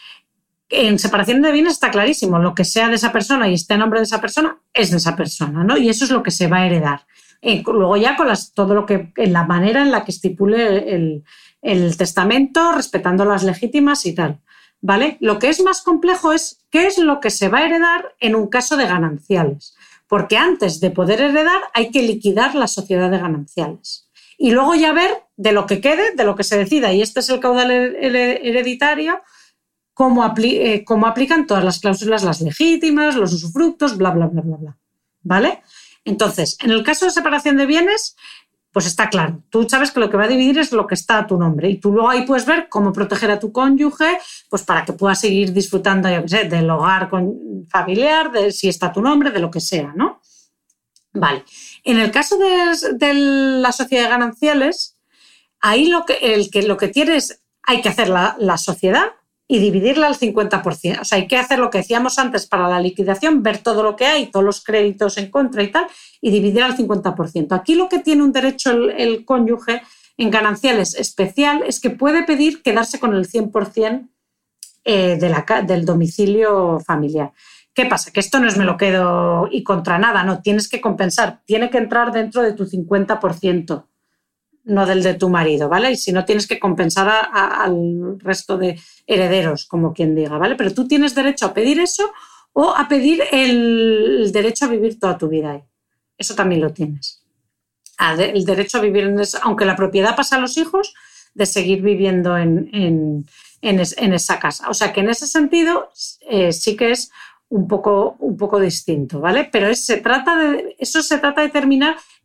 en separación de bienes está clarísimo, lo que sea de esa persona y esté a nombre de esa persona es de esa persona, ¿no? Y eso es lo que se va a heredar. Luego ya con las, todo lo que, en la manera en la que estipule el testamento, respetando las legítimas y tal, ¿vale? Lo que es más complejo es qué es lo que se va a heredar en un caso de gananciales, porque antes de poder heredar hay que liquidar la sociedad de gananciales. Y luego ya ver de lo que quede, de lo que se decida, y este es el caudal hereditario, eh, cómo, aplican todas las cláusulas, las legítimas, los usufructos, bla, bla, bla, bla, bla. ¿Vale? Entonces, en el caso de separación de bienes, pues está claro. Tú sabes que lo que va a dividir es lo que está a tu nombre y tú luego ahí puedes ver cómo proteger a tu cónyuge, pues para que pueda seguir disfrutando, yo qué sé, del hogar familiar, de si está a tu nombre, de lo que sea, ¿no? Vale. En el caso de, la sociedad de gananciales, ahí lo que, el que, lo que tienes, hay que hacer la, la sociedad, y dividirla al 50%. O sea, hay que hacer lo que decíamos antes para la liquidación, ver todo lo que hay, todos los créditos en contra y tal, y dividir al 50%. Aquí lo que tiene un derecho el, cónyuge en gananciales especial es que puede pedir quedarse con el 100% eh, de la, del domicilio familiar. ¿Qué pasa? Que esto no es me lo quedo y contra nada, no, tienes que compensar, tiene que entrar dentro de tu 50% no del de tu marido, ¿vale? Y si no tienes que compensar al resto de herederos, como quien diga, ¿vale? Pero tú tienes derecho a pedir eso o a pedir el derecho a vivir toda tu vida ahí. Eso también lo tienes. El derecho a vivir, en aunque la propiedad pasa a los hijos, de seguir viviendo en, esa casa. O sea que en ese sentido eh, sí que es un poco, un poco distinto, ¿vale? Pero se trata de, eso se trata de determinar eh,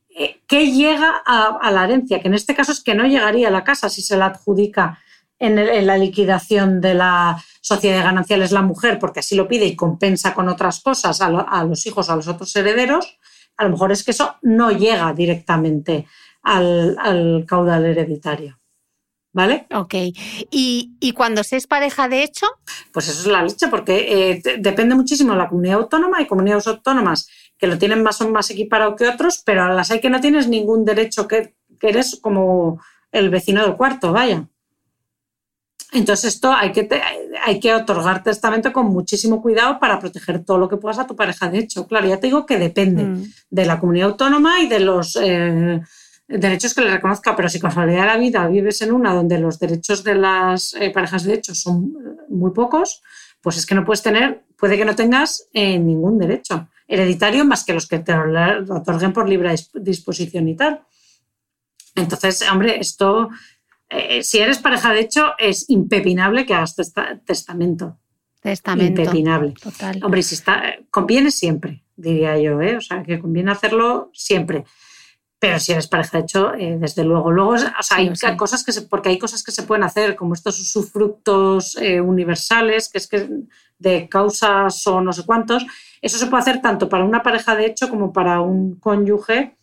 ¿qué llega a, la herencia? Que en este caso es que no llegaría a la casa si se la adjudica en, la liquidación de la sociedad de gananciales la mujer, porque así lo pide y compensa con otras cosas a, los hijos, a los otros herederos, a lo mejor es que eso no llega directamente al, caudal hereditario. ¿Vale? Ok. ¿Y, cuando se es pareja de hecho? Pues eso es la leche, porque eh, depende muchísimo de la comunidad autónoma y comunidades autónomas que lo tienen más o más equiparado que otros, pero a las hay que no tienes ningún derecho, que, eres como el vecino del cuarto, vaya. Entonces esto hay que, hay que otorgar testamento con muchísimo cuidado para proteger todo lo que puedas a tu pareja. De hecho, claro, ya te digo que depende mm. de la comunidad autónoma y de los eh, derechos que le reconozca, pero si casualidad de la vida vives en una donde los derechos de las eh, parejas de hecho son muy pocos, pues es que no puedes tener, puede que no tengas eh, ningún derecho hereditario más que los que te otorguen por libre disposición y tal. Entonces, hombre, esto, eh, si eres pareja de hecho, es impepinable que hagas testamento. Testamento. Impepinable. Total. Hombre, si está, conviene siempre, diría yo, ¿eh? o sea, que conviene hacerlo siempre. Pero si eres pareja de hecho, eh, desde luego. Luego, o sea, hay cosas que se, porque hay cosas que se pueden hacer, como estos usufructos eh, universales, que es que de causas o no sé cuántos, eso se puede hacer tanto para una pareja de hecho como para un cónyuge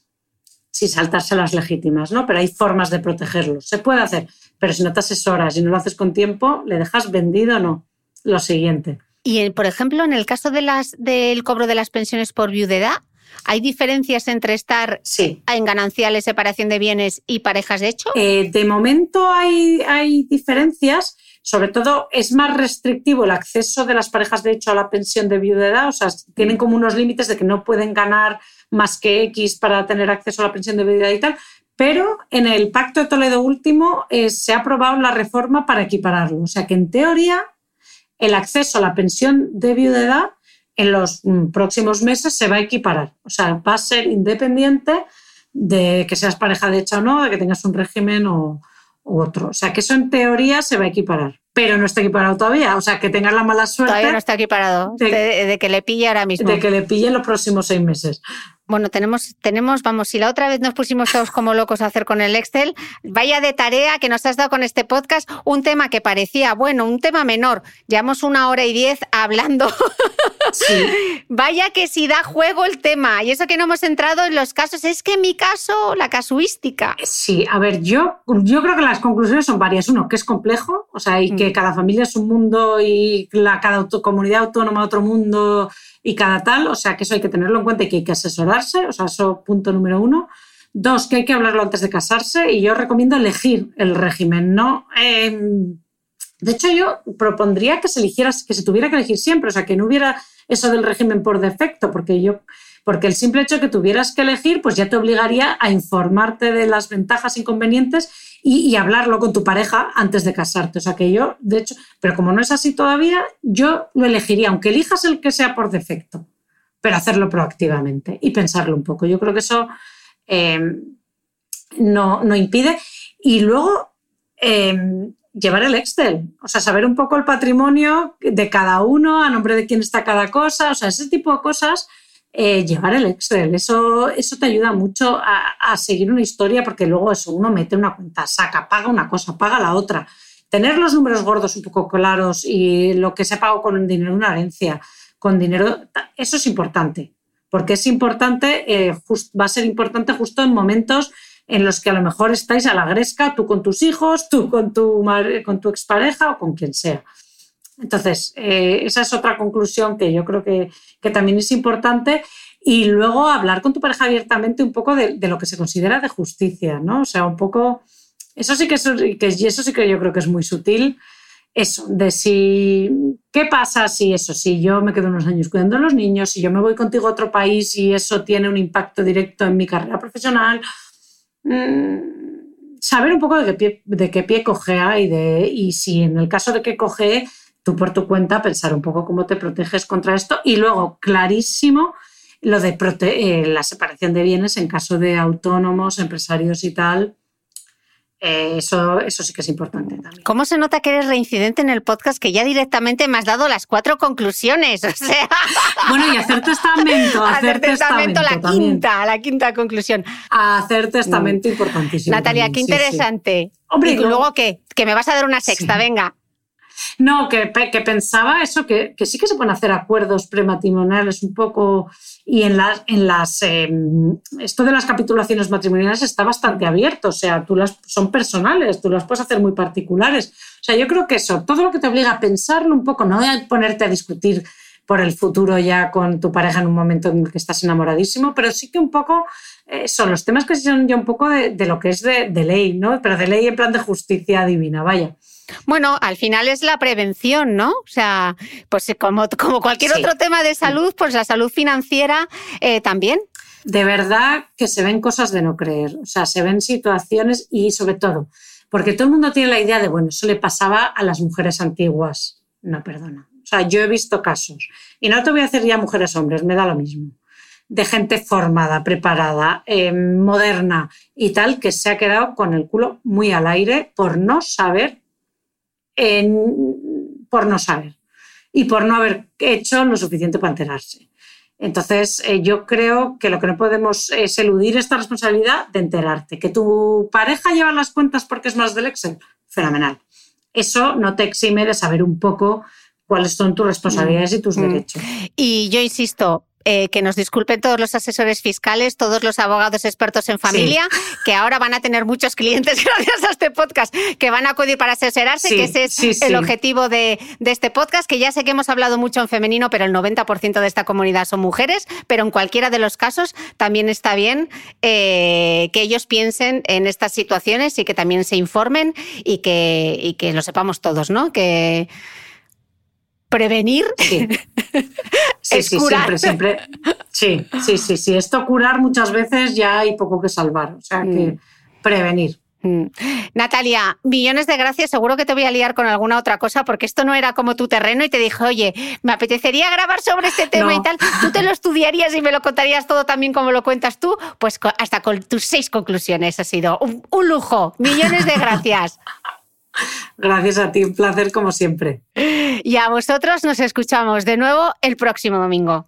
sin saltarse las legítimas, ¿no? Pero hay formas de protegerlo. Se puede hacer, pero si no te asesoras y no lo haces con tiempo, ¿le dejas vendido o no? Lo siguiente. Y, por ejemplo, en el caso de las, del cobro de las pensiones por viudedad, ¿hay diferencias entre estar en gananciales, separación de bienes y parejas de hecho? Eh, de momento hay, hay diferencias, sobre todo es más restrictivo el acceso de las parejas de hecho a la pensión de viudedad, o sea, tienen como unos límites de que no pueden ganar más que X para tener acceso a la pensión de viudedad y tal, pero en el Pacto de Toledo último eh, se ha aprobado la reforma para equipararlo, o sea que en teoría el acceso a la pensión de viudedad en los mm, próximos meses se va a equiparar, o sea, va a ser independiente de que seas pareja de hecho o no, de que tengas un régimen o, otro. O sea, que eso en teoría se va a equiparar, pero no está equiparado todavía. O sea, que tengas la mala suerte. Todavía no está equiparado, de, que le pille ahora mismo. De que le pille en los próximos seis meses. Bueno, tenemos, tenemos, vamos, si la otra vez nos pusimos todos como locos a hacer con el Excel, vaya de tarea que nos has dado con este podcast, un tema que parecía, bueno, un tema menor. Llevamos una hora y diez hablando. <laughs> vaya que si da juego el tema. Y eso que no hemos entrado en los casos, es que en mi caso, la casuística. Sí, a ver, yo, yo creo que las conclusiones son varias. Uno, que es complejo, o sea, y que mm. cada familia es un mundo y la, cada comunidad autónoma otro mundo y cada tal, o sea que eso hay que tenerlo en cuenta y que hay que asesorarse, o sea, eso punto número uno. Dos, que hay que hablarlo antes de casarse y yo recomiendo elegir el régimen, ¿no? Em, de hecho, yo propondría que se que se tuviera que elegir siempre, o sea, que no hubiera eso del régimen por defecto, porque yo porque el simple hecho de que tuvieras que elegir, pues ya te obligaría a informarte de las ventajas, inconvenientes y, hablarlo con tu pareja antes de casarte. O sea que yo, de hecho, pero como no es así todavía, yo lo elegiría, aunque elijas el que sea por defecto, pero hacerlo proactivamente y pensarlo un poco. Yo creo que eso eh, no, no, impide. Y luego eh, llevar el Excel, o sea, saber un poco el patrimonio de cada uno, a nombre de quién está cada cosa, o sea, ese tipo de cosas eh, llevar el Excel. Eso, eso te ayuda mucho a, seguir una historia porque luego eso, uno mete una cuenta, saca, paga una cosa, paga la otra. Tener los números gordos un poco claros y lo que se pagado con dinero una herencia, con dinero, eso es importante. Porque es importante, eh, va a ser importante justo en momentos en los que a lo mejor estáis a la gresca, tú con tus hijos, tú con tu, con tu expareja o con quien sea. Entonces, eh, esa es otra conclusión que yo creo que, también es importante. Y luego hablar con tu pareja abiertamente un poco de, lo que se considera de justicia, ¿no? O sea, un poco. Eso sí que, es, que eso sí que yo creo que es muy sutil. Eso, de si. ¿Qué pasa si eso? Si yo me quedo unos años cuidando a los niños, si yo me voy contigo a otro país y eso tiene un impacto directo en mi carrera profesional. Mm, saber un poco de qué pie, de qué pie cojea y, de, y si en el caso de que cojee tú por tu cuenta pensar un poco cómo te proteges contra esto y luego clarísimo lo de eh, la separación de bienes en caso de autónomos, empresarios y tal. Eh, eso, eso sí que es importante también. ¿Cómo se nota que eres reincidente en el podcast que ya directamente me has dado las cuatro conclusiones? O sea... <laughs> bueno, y hacer testamento. Hacer, testamento, la quinta, la quinta conclusión. Hacer testamento mm. importantísimo. Natalia, qué interesante. Hombre, ¿Y luego qué? Que me vas a dar una sexta, venga. No, que, pensaba eso, que, sí que se pueden hacer acuerdos prematrimoniales un poco y en las, en las em, esto de las capitulaciones matrimoniales está bastante abierto, o sea, tú las son personales, tú las puedes hacer muy particulares. O sea, yo creo que eso, todo lo que te obliga a pensarlo un poco, no a ponerte a discutir por el futuro ya con tu pareja en un momento en el que estás enamoradísimo, pero sí que un poco eh, son los temas que son ya un poco de, lo que es de, de, ley, ¿no? Pero de ley en plan de justicia divina, vaya. Bueno, al final es la prevención, ¿no? O sea, pues como, como cualquier otro tema de salud, pues la salud financiera eh, también. De verdad que se ven cosas de no creer, o sea, se ven situaciones y sobre todo, porque todo el mundo tiene la idea de, bueno, eso le pasaba a las mujeres antiguas. No, perdona. O sea, yo he visto casos, y no te voy a hacer ya mujeres hombres, me da lo mismo, de gente formada, preparada, eh, moderna y tal, que se ha quedado con el culo muy al aire por no saber por no saber y por no haber hecho lo suficiente para enterarse. Entonces, eh, yo creo que lo que no podemos es eludir esta responsabilidad de enterarte. Que tu pareja lleva las cuentas porque es más del Excel, fenomenal. Eso no te exime de saber un poco cuáles son tus responsabilidades y tus mm. derechos. Y yo insisto, eh, que nos disculpen todos los asesores fiscales, todos los abogados expertos en familia, que ahora van a tener muchos clientes <laughs> gracias a este podcast, que van a acudir para asesorarse, que ese es el objetivo de, este podcast, que ya sé que hemos hablado mucho en femenino, pero el 90% de esta comunidad son mujeres, pero en cualquiera de los casos también está bien eh, que ellos piensen en estas situaciones y que también se informen y que, y que lo sepamos todos, ¿no? Que prevenir sí. <laughs> es curar. Siempre, siempre. Sí, sí, sí, sí. Esto curar muchas veces ya hay poco que salvar. O sea que mm. prevenir. Mm. Natalia, millones de gracias. Seguro que te voy a liar con alguna otra cosa porque esto no era como tu terreno y te dije, oye, me apetecería grabar sobre este tema y tal. Tú te lo <laughs> estudiarías y me lo contarías todo también como lo cuentas tú. Pues hasta con tus seis conclusiones ha sido un lujo. Millones de gracias. Gracias a ti, un placer como siempre. Y a vosotros nos escuchamos de nuevo el próximo domingo.